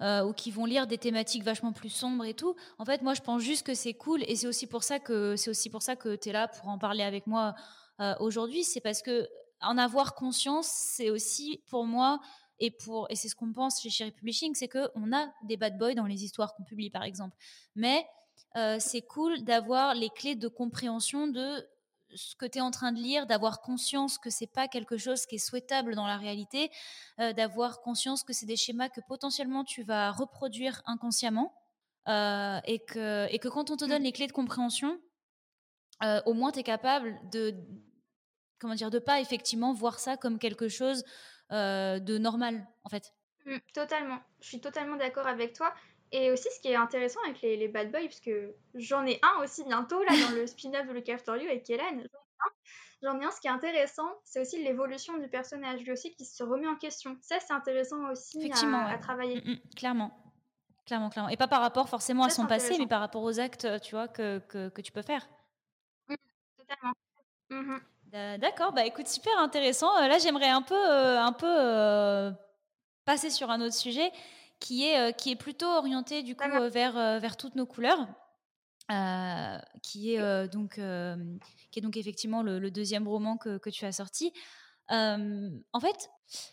Euh, ou qui vont lire des thématiques vachement plus sombres et tout. En fait, moi, je pense juste que c'est cool et c'est aussi pour ça que c'est aussi pour ça que tu es là pour en parler avec moi euh, aujourd'hui. C'est parce que en avoir conscience, c'est aussi pour moi et pour et c'est ce qu'on pense chez Cherry Publishing, c'est que on a des bad boys dans les histoires qu'on publie, par exemple. Mais euh, c'est cool d'avoir les clés de compréhension de ce que tu es en train de lire, d'avoir conscience que c'est pas quelque chose qui est souhaitable dans la réalité, euh, d'avoir conscience que c'est des schémas que potentiellement tu vas reproduire inconsciemment euh, et, que, et que quand on te donne les clés de compréhension, euh, au moins tu es capable de comment dire de pas effectivement voir ça comme quelque chose de normal en fait. Mm, totalement. Je suis totalement d'accord avec toi. Et aussi, ce qui est intéressant avec les, les bad boys, parce que j'en ai un aussi bientôt, là, dans le spin-off de After You avec Kélan. J'en ai un. J'en ai un. Ce qui est intéressant, c'est aussi l'évolution du personnage, lui aussi, qui se remet en question. Ça, c'est intéressant aussi Effectivement, à, ouais. à travailler. Mm, mm, clairement. Clairement, clairement. Et pas par rapport forcément à son passé, mais par rapport aux actes, tu vois, que, que, que tu peux faire. Mm, totalement. Mhm. Euh, D'accord, bah écoute, super intéressant. Euh, là, j'aimerais un peu, euh, un peu euh, passer sur un autre sujet qui est, qui est plutôt orienté du coup vers, vers toutes nos couleurs. euh, qui est euh, donc euh, qui est donc effectivement le, le deuxième roman que, que tu as sorti. En fait,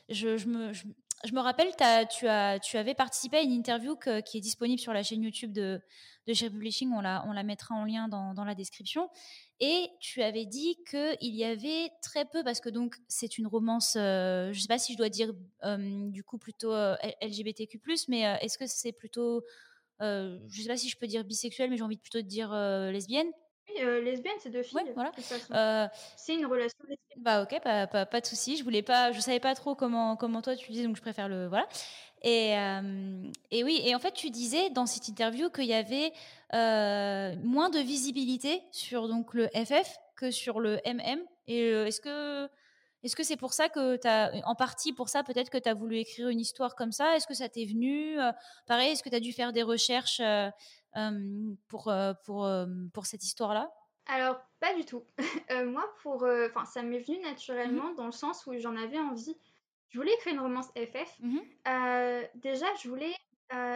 je, je me, je, je me rappelle, tu, avais participé à une interview qui est disponible sur la chaîne YouTube de, de Cherry Publishing. On la, mettra en lien dans, la description. Et tu avais dit qu'il y avait très peu, parce que donc c'est une romance, euh, je ne sais pas si je dois dire euh, du coup plutôt euh, LGBTQ, mais est-ce que c'est plutôt, je ne sais pas si je peux dire bisexuel, mais j'ai envie de plutôt de dire lesbienne? Oui, euh, lesbienne, c'est deux filles, Ouais, voilà. Euh, C'est une relation lesbienne. bah ok, pas, pas, pas de souci. Je voulais pas, je savais pas trop comment comment toi tu disais, donc je préfère le voilà. Et, euh, et oui, et en fait tu disais dans cette interview qu'il y avait euh, moins de visibilité sur donc le FF que sur le MM. Et est-ce que est-ce que c'est pour ça que tu as, en partie pour ça, peut-être que tu as voulu écrire une histoire comme ça? Est-ce que ça t'est venu Euh, Pareil, est-ce que tu as dû faire des recherches euh, pour, pour, pour cette histoire-là? Alors, pas du tout. Euh, moi, pour, enfin, ça m'est venu naturellement dans le sens où j'en avais envie. Je voulais écrire une romance FF. Mhm. Euh, déjà, je voulais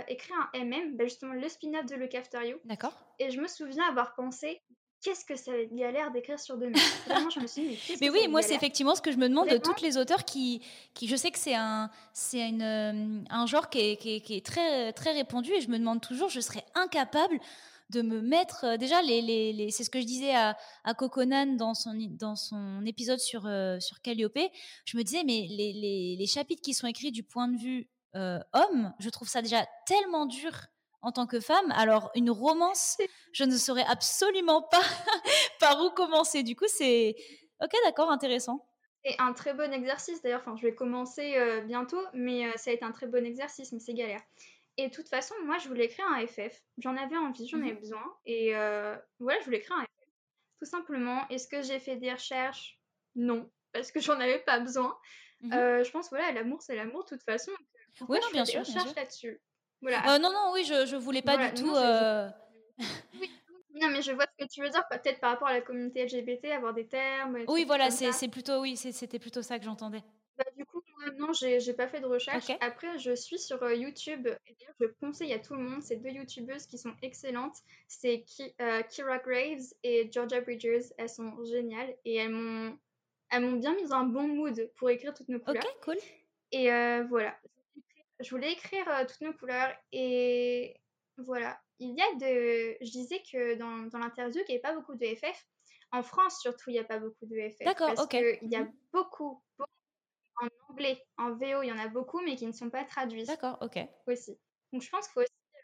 écrire un MM, bah, justement le spin-off de After You. D'accord. Et je me souviens avoir pensé, qu'est-ce que ça va être galère d'écrire sur deux mètres. Vraiment, je me suis dit, mais qu'est-ce Mais que ça oui, va moi, c'est effectivement ce que je me demande de toutes les auteurs qui, qui je sais que c'est un, c'est une, euh, un genre qui est, qui est- qui est très, très répandu et je me demande toujours, je serais incapable de me mettre. euh, déjà, les, les, les- c'est ce que je disais à, à Coconan dans son, dans son épisode sur, euh, sur Calliope. Je me disais, mais les, les, les chapitres qui sont écrits du point de vue euh, homme, je trouve ça déjà tellement dur en tant que femme. Alors, une romance, je ne saurais absolument pas par où commencer. Du coup, c'est. Ok, d'accord, intéressant. C'est un très bon exercice d'ailleurs. Enfin, je vais commencer euh, bientôt, mais euh, ça a été un très bon exercice, mais c'est galère. Et de toute façon, moi, je voulais écrire un FF. J'en avais envie, j'en avais Mhm. besoin. Et euh, voilà, je voulais écrire un FF. Tout simplement. Est-ce que j'ai fait des recherches? Non, parce que j'en avais pas besoin. Euh, je pense, voilà, l'amour, c'est l'amour, de toute façon. Pourquoi Oui, non, je bien fais sûr, des recherches là-dessus? Voilà. Euh, non, non, oui, je, je voulais pas Voilà, du tout. euh, Non, mais je vois ce que tu veux dire, peut-être par rapport à la communauté LGBT, avoir des termes. Oui, voilà, c'est plutôt, oui, c'était plutôt ça que j'entendais. Bah, du coup, moi, non, j'ai pas fait de recherche. Ok. Après, je suis sur euh, YouTube. Et d'ailleurs, je conseille à tout le monde ces deux YouTubeuses qui sont excellentes. C'est Ki- euh, Kira Graves et Georgia Bridgers. Elles sont géniales et elles m'ont elles m'ont bien mis dans un bon mood pour écrire toutes nos Ok, couleurs. cool. Et euh, voilà. Je voulais écrire euh, toutes nos couleurs et voilà. Il y a de. Je disais que dans, dans l'interview qu'il n'y avait pas beaucoup de FF. En France, surtout, il n'y a pas beaucoup de FF. D'accord, parce ok. qu'il y a beaucoup, beaucoup en anglais, en VO, il y en a beaucoup, mais qui ne sont pas traduits D'accord, ok. aussi. Donc je pense qu'il faut aussi, euh,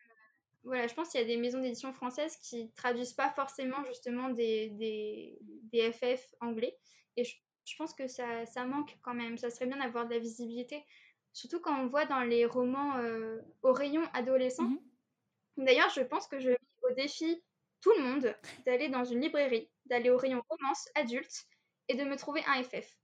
voilà, je pense qu'il y a des maisons d'édition françaises qui traduisent pas forcément justement des, des, des FF anglais. Et je, je pense que ça, ça manque quand même. Ça serait bien d'avoir de la visibilité. Surtout quand on voit dans les romans euh, au rayon adolescent. Mhm. D'ailleurs, je pense que je au défi tout le monde d'aller dans une librairie, d'aller au rayon romance adulte et de me trouver un FF.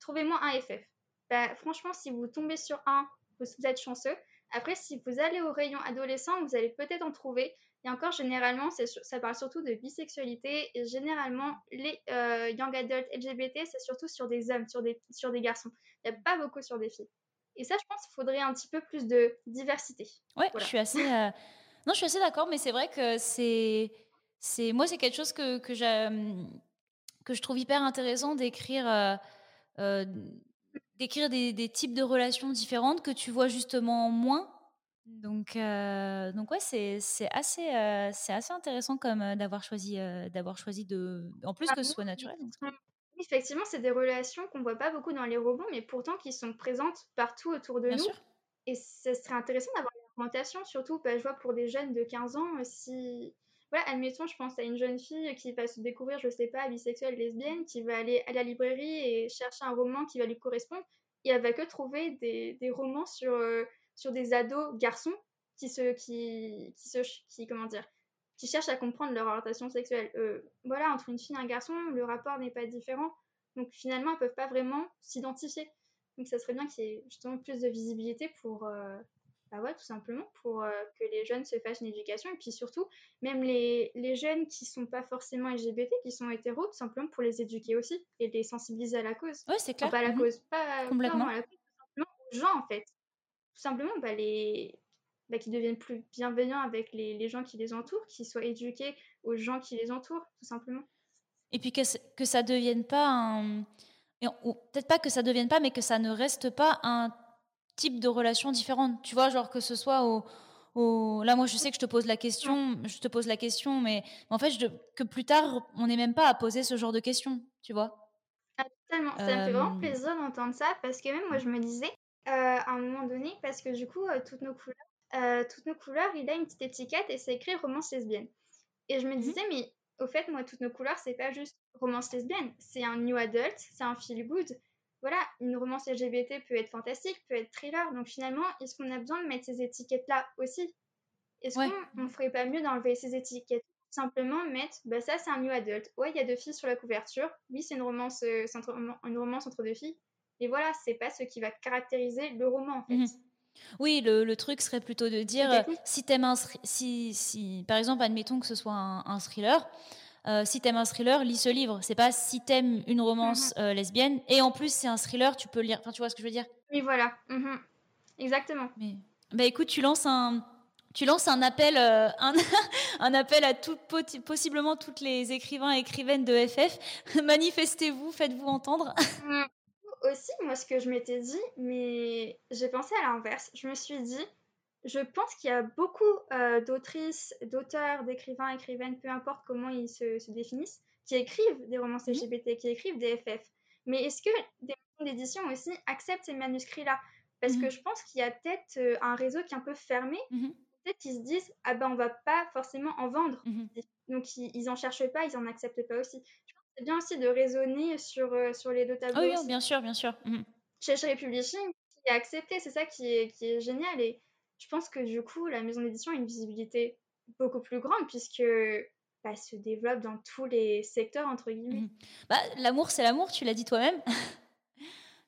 Trouvez-moi un FF. Bah, franchement, si vous tombez sur un, vous êtes chanceux. Après, si vous allez au rayon adolescent, vous allez peut-être en trouver. Et encore, généralement, ça parle surtout de bisexualité. Et généralement, les euh, young adults LGBT, c'est surtout sur des hommes, sur des, sur des garçons. Il n'y a pas beaucoup sur des filles. Et ça, je pense qu'il faudrait un petit peu plus de diversité. Ouais, je suis assez. Euh, non, je suis assez d'accord, mais c'est vrai que c'est. c'est Moi, c'est quelque chose que, que, que je trouve hyper intéressant d'écrire. Euh, euh, d'écrire des, des, types de relations différentes que tu vois justement moins. Donc, donc ouais, c'est, c'est assez, c'est assez intéressant comme d'avoir choisi, d'avoir choisi de, en plus que ce soit naturel. Effectivement, c'est des relations qu'on voit pas beaucoup dans les romans, mais pourtant qui sont présentes partout autour de nous. Et ce serait intéressant d'avoir une augmentation, surtout, bah, je vois pour des jeunes de 15 ans, si... Voilà, admettons, je pense à une jeune fille qui va se découvrir, je sais pas, bisexuelle, lesbienne, qui va aller à la librairie et chercher un roman qui va lui correspondre, et elle va que trouver des, des romans sur, euh, sur des ados garçons qui se, qui, qui se, qui, comment dire, qui cherchent à comprendre leur orientation sexuelle. Euh, voilà, entre une fille et un garçon, le rapport n'est pas différent. Donc finalement, elles peuvent pas vraiment s'identifier. Donc ça serait bien qu'il y ait justement plus de visibilité pour, euh, bah ouais, tout simplement, pour euh, que les jeunes se fassent une éducation. Et puis surtout, même les, les jeunes qui sont pas forcément LGBT, qui sont hétéros, tout simplement pour les éduquer aussi et les sensibiliser à la cause. Oui, c'est clair. pas à la mhm. cause, pas, Complètement. à la cause, tout simplement aux gens en fait. Tout simplement, bah, les, bah, qui deviennent plus bienveillants avec les, les, gens qui les entourent, qui soient éduqués aux gens qui les entourent, tout simplement. Et puis que, que ça devienne pas un... Peut-être pas que ça devienne pas, mais que ça ne reste pas un type de relation différente. Tu vois, genre que ce soit au, au... Là, moi, je sais que je te pose la question, je te pose la question, mais, en fait, je... que plus tard, on n'est même pas à poser ce genre de questions, tu vois. Ah, totalement. Ça me fait vraiment euh, plaisir d'entendre ça, parce que même moi, je me disais, euh, à un moment donné, parce que du coup, euh, toutes nos couleurs euh, toutes nos couleurs, il a une petite étiquette et c'est écrit romance lesbienne. Et je me mhm. disais, mais au fait, moi, toutes nos couleurs, c'est pas juste romance lesbienne, c'est un new adult, c'est un feel good. Voilà, une romance LGBT peut être fantastique, peut être thriller. Donc finalement, est-ce qu'on a besoin de mettre ces étiquettes-là aussi? Est-ce qu'on ne ferait pas mieux d'enlever ces étiquettes? Simplement mettre, bah ça c'est un new adult. Ouais, il y a deux filles sur la couverture. Oui, c'est une romance, euh, une romance entre deux filles. Et voilà, c'est pas ce qui va caractériser le roman en fait. Mhm. Oui, le, truc serait plutôt de dire euh, si t'aimes un si, si par exemple admettons que ce soit un, thriller, euh, si t'aimes un thriller, lis ce livre. C'est pas si t'aimes une romance mhm. euh, lesbienne et en plus c'est un thriller, tu peux lire. Enfin, tu vois ce que je veux dire? Oui, voilà, mhm. exactement. Mais bah écoute, tu lances un tu lances un appel, un, un, appel à tout, possiblement toutes les écrivains et écrivaines de FF. Manifestez-vous, faites-vous entendre. Mm aussi, moi, ce que je m'étais dit, mais j'ai pensé à l'inverse. Je me suis dit, je pense qu'il y a beaucoup euh, d'autrices, d'auteurs, d'écrivains, écrivaines, peu importe comment ils se, définissent, qui écrivent des romances LGBT, qui écrivent des FF. Mais est-ce que des maisons d'édition aussi acceptent ces manuscrits-là? Parce que mhm. je pense qu'il y a peut-être euh, un réseau qui est un peu fermé. Mhm. Peut-être qu'ils se disent, ah ben on va pas forcément en vendre. Mhm. Donc ils, ils en cherchent pas, ils en acceptent pas aussi c'est bien aussi de raisonner sur, euh, sur les deux tableaux. oui, bien sûr, bien sûr. Mhm. Chez Cherry Publishing, qui est accepté, c'est ça qui est, qui est génial. Et je pense que du coup, la maison d'édition a une visibilité beaucoup plus grande puisque bah, se développe dans tous les secteurs, entre guillemets. Mhm. Bah, l'amour, c'est l'amour, tu l'as dit toi-même.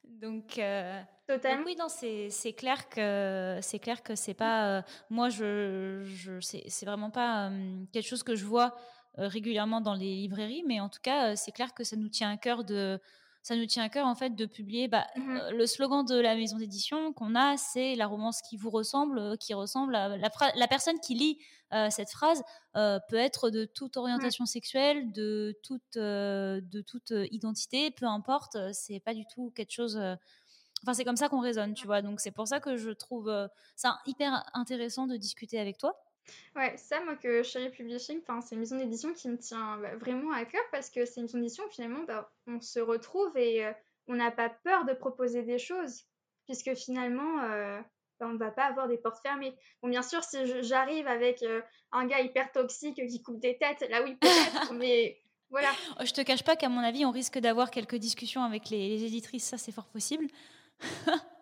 Donc, euh, Totalement. oui, non, c'est clair que c'est clair que c'est pas. Euh, moi, je, je c'est vraiment pas quelque chose que je vois euh, régulièrement dans les librairies, mais en tout cas, euh, c'est clair que ça nous tient à cœur de ça nous tient à cœur en fait de publier. Bah, mmh euh, le slogan de la maison d'édition qu'on a, c'est la romance qui vous ressemble, qui ressemble à la, la personne qui lit cette phrase peut être de toute orientation sexuelle, de toute de toute identité, peu importe. C'est pas du tout quelque chose. Enfin, c'est comme ça qu'on raisonne, tu vois. Donc c'est pour ça que je trouve ça hyper intéressant de discuter avec toi. Ouais, ça, moi, que Cherry Publishing, c'est une maison d'édition qui me tient bah, vraiment à cœur parce que c'est une maison d'édition où finalement, bah, on se retrouve et euh, on n'a pas peur de proposer des choses puisque finalement, euh, bah, on ne va pas avoir des portes fermées. Bon, bien sûr, si j'arrive avec euh, un gars hyper toxique qui coupe des têtes, là oui, peut-être, mais voilà. Oh, je te cache pas qu'à mon avis, on risque d'avoir quelques discussions avec les, les éditrices, ça c'est fort possible.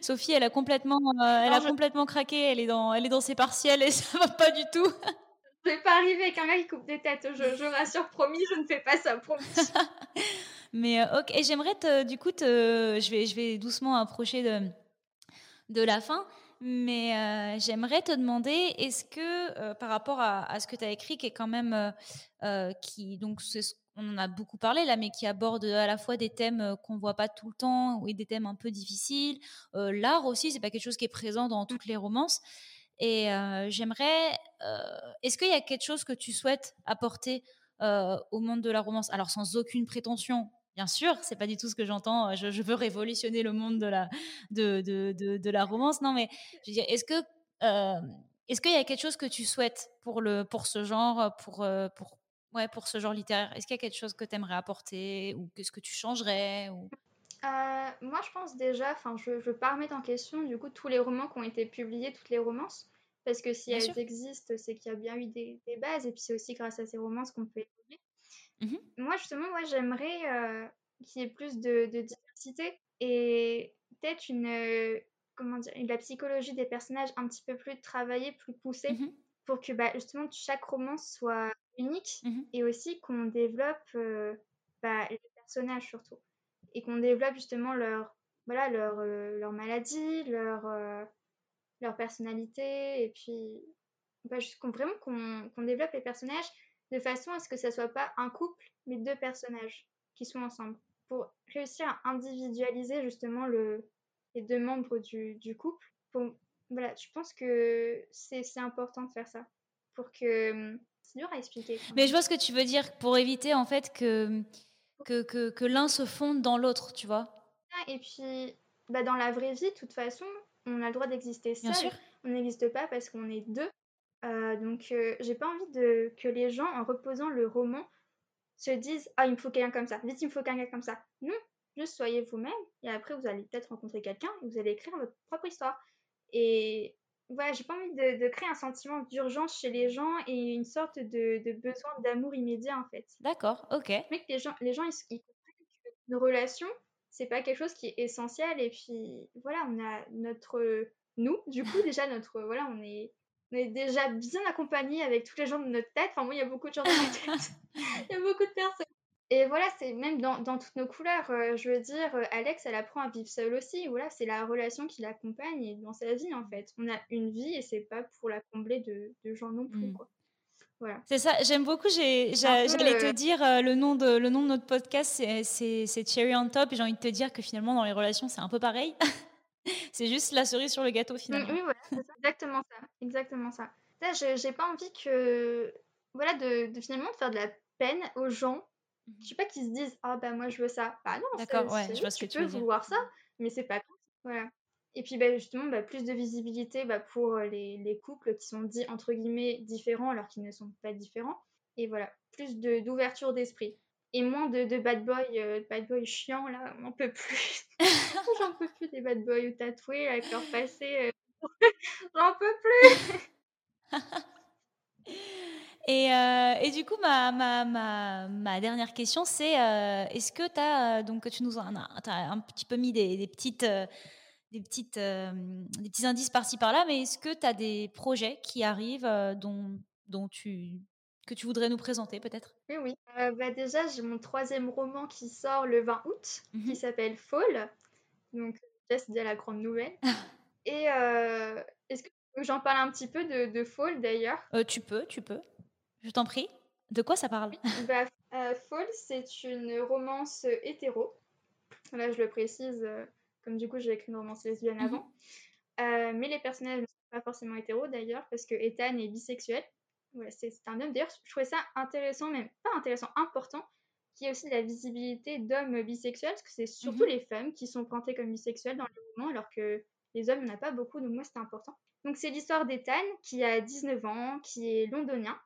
Sophie, elle a complètement, euh, elle a complètement craqué. Elle est dans, elle est dans ses partiels et ça va pas du tout. Je vais pas arriver avec un gars qui coupe des têtes. Je, je rassure, promis, je ne fais pas ça, promis. Mais euh, ok, et j'aimerais te, du coup, te, je, vais, je vais doucement approcher de, de la fin. Mais euh, j'aimerais te demander, est-ce que euh, par rapport à, à ce que tu as écrit, qui est quand même, qui donc on en a beaucoup parlé là, mais qui aborde à la fois des thèmes qu'on voit pas tout le temps et des thèmes un peu difficiles. L'art aussi, c'est pas quelque chose qui est présent dans toutes les romances. Et j'aimerais, est-ce qu'il y a quelque chose que tu souhaites apporter au monde de la romance? Alors sans aucune prétention, Bien sûr, c'est pas du tout ce que j'entends. Je, veux révolutionner le monde de la, de, de, de, la romance. Non, mais je veux dire, est-ce que est-ce qu'il y a quelque chose que tu souhaites pour, le, pour ce genre, pour, pour, ouais, pour ce genre littéraire Est-ce qu'il y a quelque chose que tu aimerais apporter ou qu'est-ce que tu changerais ou... moi, je pense déjà, enfin, je ne veux pas remettre en question du coup tous les romans qui ont été publiés, toutes les romances, parce que si elles existent, c'est qu'il y a bien eu des, des, bases, et puis c'est aussi grâce à ces romances qu'on peut évoluer. Mmh moi, justement, moi, j'aimerais euh, qu'il y ait plus de, de diversité et peut-être une, euh, comment dire, la psychologie des personnages un petit peu plus travaillée, plus poussée, mmh pour que bah, justement chaque roman soit unique mmh et aussi qu'on développe euh, bah, les personnages surtout et qu'on développe justement leur, voilà, leur, leur maladie, leur, leur personnalité et puis bah, vraiment qu'on développe les personnages de façon à ce que ça soit pas un couple, mais deux personnages qui sont ensemble, pour réussir à individualiser justement le, les deux membres du, du couple. Pour, voilà, je pense que c'est important de faire ça, pour que... C'est dur à expliquer. Mais je vois ce que tu veux dire, pour éviter en fait que, que, que, que l'un se fonde dans l'autre, tu vois. Et puis, bah, dans la vraie vie, de toute façon, on a le droit d'exister seul. On n'existe pas parce qu'on est deux. Euh, donc, euh, j'ai pas envie de, que les gens, en reposant le roman, se disent Ah, il me faut quelqu'un comme ça, vite, il me faut quelqu'un comme ça. Non, juste soyez vous-même, et après, vous allez peut-être rencontrer quelqu'un, et vous allez écrire votre propre histoire. Et voilà, j'ai pas envie de, créer un sentiment d'urgence chez les gens et une sorte de, de besoin d'amour immédiat, en fait. D'accord, ok. Mais que les gens, les gens ils, ils une relation, c'est pas quelque chose qui est essentiel, et puis voilà, on a notre. Nous, du coup, déjà, notre. Voilà, on est on est déjà bien accompagné avec tous les gens de notre tête. Enfin, moi, il y a beaucoup de gens dans ma tête. il y a beaucoup de personnes. Et voilà, c'est même dans, dans, toutes nos couleurs. Euh, je veux dire, euh, Alex, elle apprend à vivre seule aussi. Voilà, c'est la relation qui l'accompagne dans sa vie, en fait. On a une vie et c'est pas pour la combler de, de gens non plus, mm. quoi. Voilà. C'est ça, j'aime beaucoup. J'allais te euh, dire le, nom de, le nom de notre podcast, c'est Cherry on Top. Et j'ai envie de te dire que finalement, dans les relations, c'est un peu pareil. c'est juste la cerise sur le gâteau finalement. Oui, voilà, c'est exactement ça. Exactement ça. j'ai pas envie que. Voilà, de, de, finalement de faire de la peine aux gens. Mmh je sais pas qu'ils se disent Ah bah moi je veux ça. Bah non, D'accord, ouais, je vois ce que tu peux veux vouloir ça, mais c'est pas tout. Voilà. Et puis bah, justement, bah, plus de visibilité bah, pour les, les, couples qui sont dits entre guillemets différents alors qu'ils ne sont pas différents. Et voilà, plus d'ouverture d'esprit et moins de, de bad boy, euh, bad boy chiant là, on peut plus. J'en peux plus des bad boys tatoués avec leur passé. Euh, j'en peux plus. et, euh, et, du coup, ma, ma, ma, ma dernière question, c'est est-ce que tu as, donc tu nous as, as, un petit peu mis des, des petites des, petites, des petits indices par-ci par-là, mais est-ce que tu as des projets qui arrivent dont, dont tu, que tu voudrais nous présenter peut-être? Oui, oui. Euh, bah déjà, j'ai mon troisième roman qui sort le 20 août, qui mhm. s'appelle Fall. Donc, c'est déjà la grande nouvelle. Et euh, est-ce que j'en parle un petit peu de, de Fall d'ailleurs? Euh, Tu peux, tu peux. Je t'en prie. De quoi ça parle? Bah, Fall, c'est une romance hétéro. Là, je le précise, comme du coup, j'ai écrit une romance lesbienne mhm. avant. mais les personnages ne sont pas forcément hétéros d'ailleurs, parce que Ethan est bisexuel c'est un homme. D'ailleurs, je trouvais ça intéressant, même pas intéressant, important, qu'il y ait aussi de la visibilité d'hommes bisexuels, parce que c'est surtout mhm. les femmes qui sont pointées comme bisexuelles dans le mouvement, alors que les hommes, il n'y en a pas beaucoup, donc moi, c'était important. Donc, c'est l'histoire d'Ethan, qui a 19 ans, qui est londonien,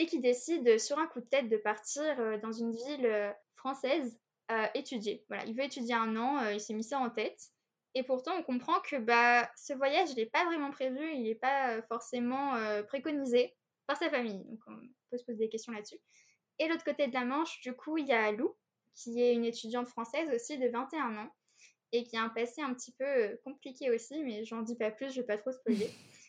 et qui décide, sur un coup de tête, de partir euh, dans une ville euh, française euh, étudier. Voilà, il veut étudier un an, il s'est mis ça en tête. Et pourtant, on comprend que bah, ce voyage, il n'est pas vraiment prévu, il n'est pas forcément préconisé sa famille. Donc on peut se poser des questions là-dessus. Et l'autre côté de la Manche, du coup, il y a Lou, qui est une étudiante française aussi de 21 ans et qui a un passé un petit peu euh, compliqué aussi, mais j'en dis pas plus, je vais pas trop spoiler.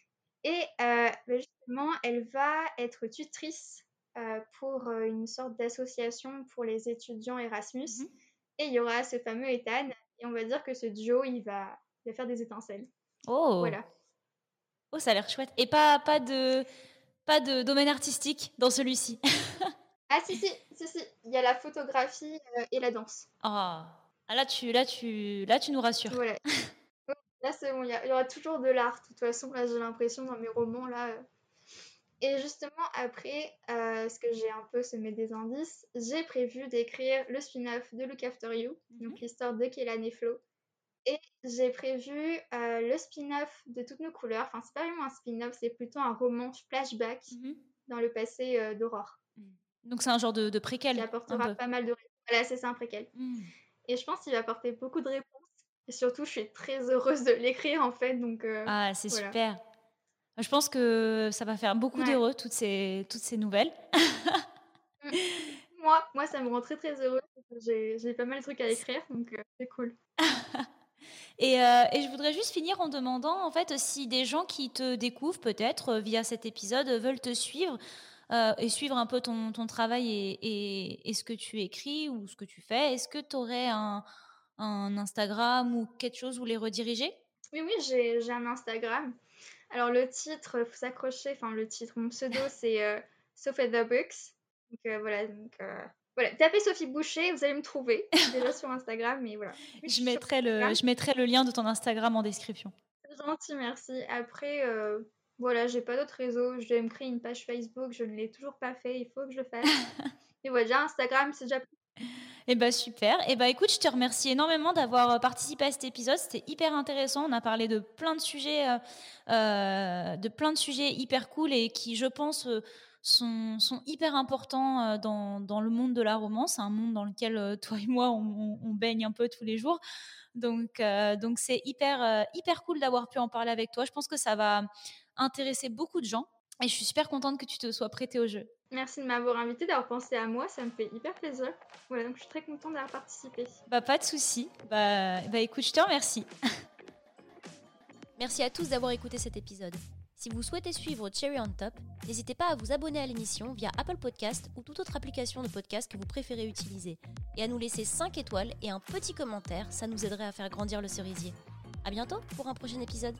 Et euh, bah, justement, elle va être tutrice euh, pour euh, une sorte d'association pour les étudiants Erasmus. Mhm. Et il y aura ce fameux Ethan. Et on va dire que ce duo, il va, il va faire des étincelles. Oh Voilà. Oh, ça a l'air chouette. Et pas, pas, de, pas de domaine artistique dans celui-ci. Ah si, si, si, si. Il y a la photographie et la danse. Ah, ah, là, tu, là, tu, là, tu nous rassures. Voilà. Là, c'est bon. Il y, aura toujours de l'art. De toute façon, là, j'ai l'impression dans mes romans, là. euh. Et justement, après, euh, ce que j'ai un peu semé des indices, j'ai prévu d'écrire le spin-off de Look After You, Mhm. donc l'histoire de Kélan et Flo. Et j'ai prévu euh, le spin-off de Toutes nos couleurs. Enfin, c'est pas vraiment un spin-off, c'est plutôt un roman flashback Mhm. dans le passé euh, d'Aurore, Donc, c'est un genre de, de préquel. qui apportera pas mal de réponses. Voilà, c'est ça un préquel. Mm. Et je pense qu'il va apporter beaucoup de réponses. Et surtout, je suis très heureuse de l'écrire en fait. Donc, euh, Ah, c'est Voilà. super. Je pense que ça va faire beaucoup Ouais. d'heureux, toutes ces, toutes ces nouvelles. moi, moi, ça me rend très très heureuse. J'ai pas mal de trucs à écrire, donc euh, c'est cool. Et, euh, et je voudrais juste finir en demandant, en fait, si des gens qui te découvrent peut-être via cet épisode veulent te suivre euh, et suivre un peu ton, ton travail et, et- et ce que tu écris ou ce que tu fais, est-ce que tu aurais un, un Instagram ou quelque chose où les rediriger? Oui, oui, j'ai un Instagram. Alors, le titre, faut s'accrocher. Enfin, le titre, mon pseudo, c'est euh, Sophie the Books. Donc, euh, voilà. Donc, euh, voilà. Tapez Sophie Boucher, vous allez me trouver. Déjà sur Instagram, mais voilà. Je mettrai, le, Instagram. je mettrai le lien de ton Instagram en description. Gentil, merci. Après, voilà, j'ai pas d'autres réseaux. Je vais me créer une page Facebook. Je ne l'ai toujours pas fait. Il faut que je le fasse. Mais voilà, déjà Instagram, c'est déjà. Eh ben super. Eh ben écoute, je te remercie énormément d'avoir euh, participé à cet épisode. C'était hyper intéressant. On a parlé de plein de sujets, euh, euh, de plein de sujets hyper cool et qui, je pense, sont, sont hyper importants dans, dans le monde de la romance, un monde dans lequel toi et moi on, baigne un peu tous les jours. Donc donc c'est hyper hyper cool d'avoir pu en parler avec toi. Je pense que ça va intéresser beaucoup de gens. Et je suis super contente que tu te sois prêtée au jeu. Merci de m'avoir invité, d'avoir pensé à moi. Ça me fait hyper plaisir. Voilà, donc je suis très contente d'avoir participé. Bah pas de souci. Bah, bah écoute, je te remercie. Merci à tous d'avoir écouté cet épisode. Si vous souhaitez suivre Cherry on Top, n'hésitez pas à vous abonner à l'émission via Apple Podcast ou toute autre application de podcast que vous préférez utiliser. Et à nous laisser 5 étoiles et un petit commentaire, ça nous aiderait à faire grandir le cerisier. A bientôt pour un prochain épisode.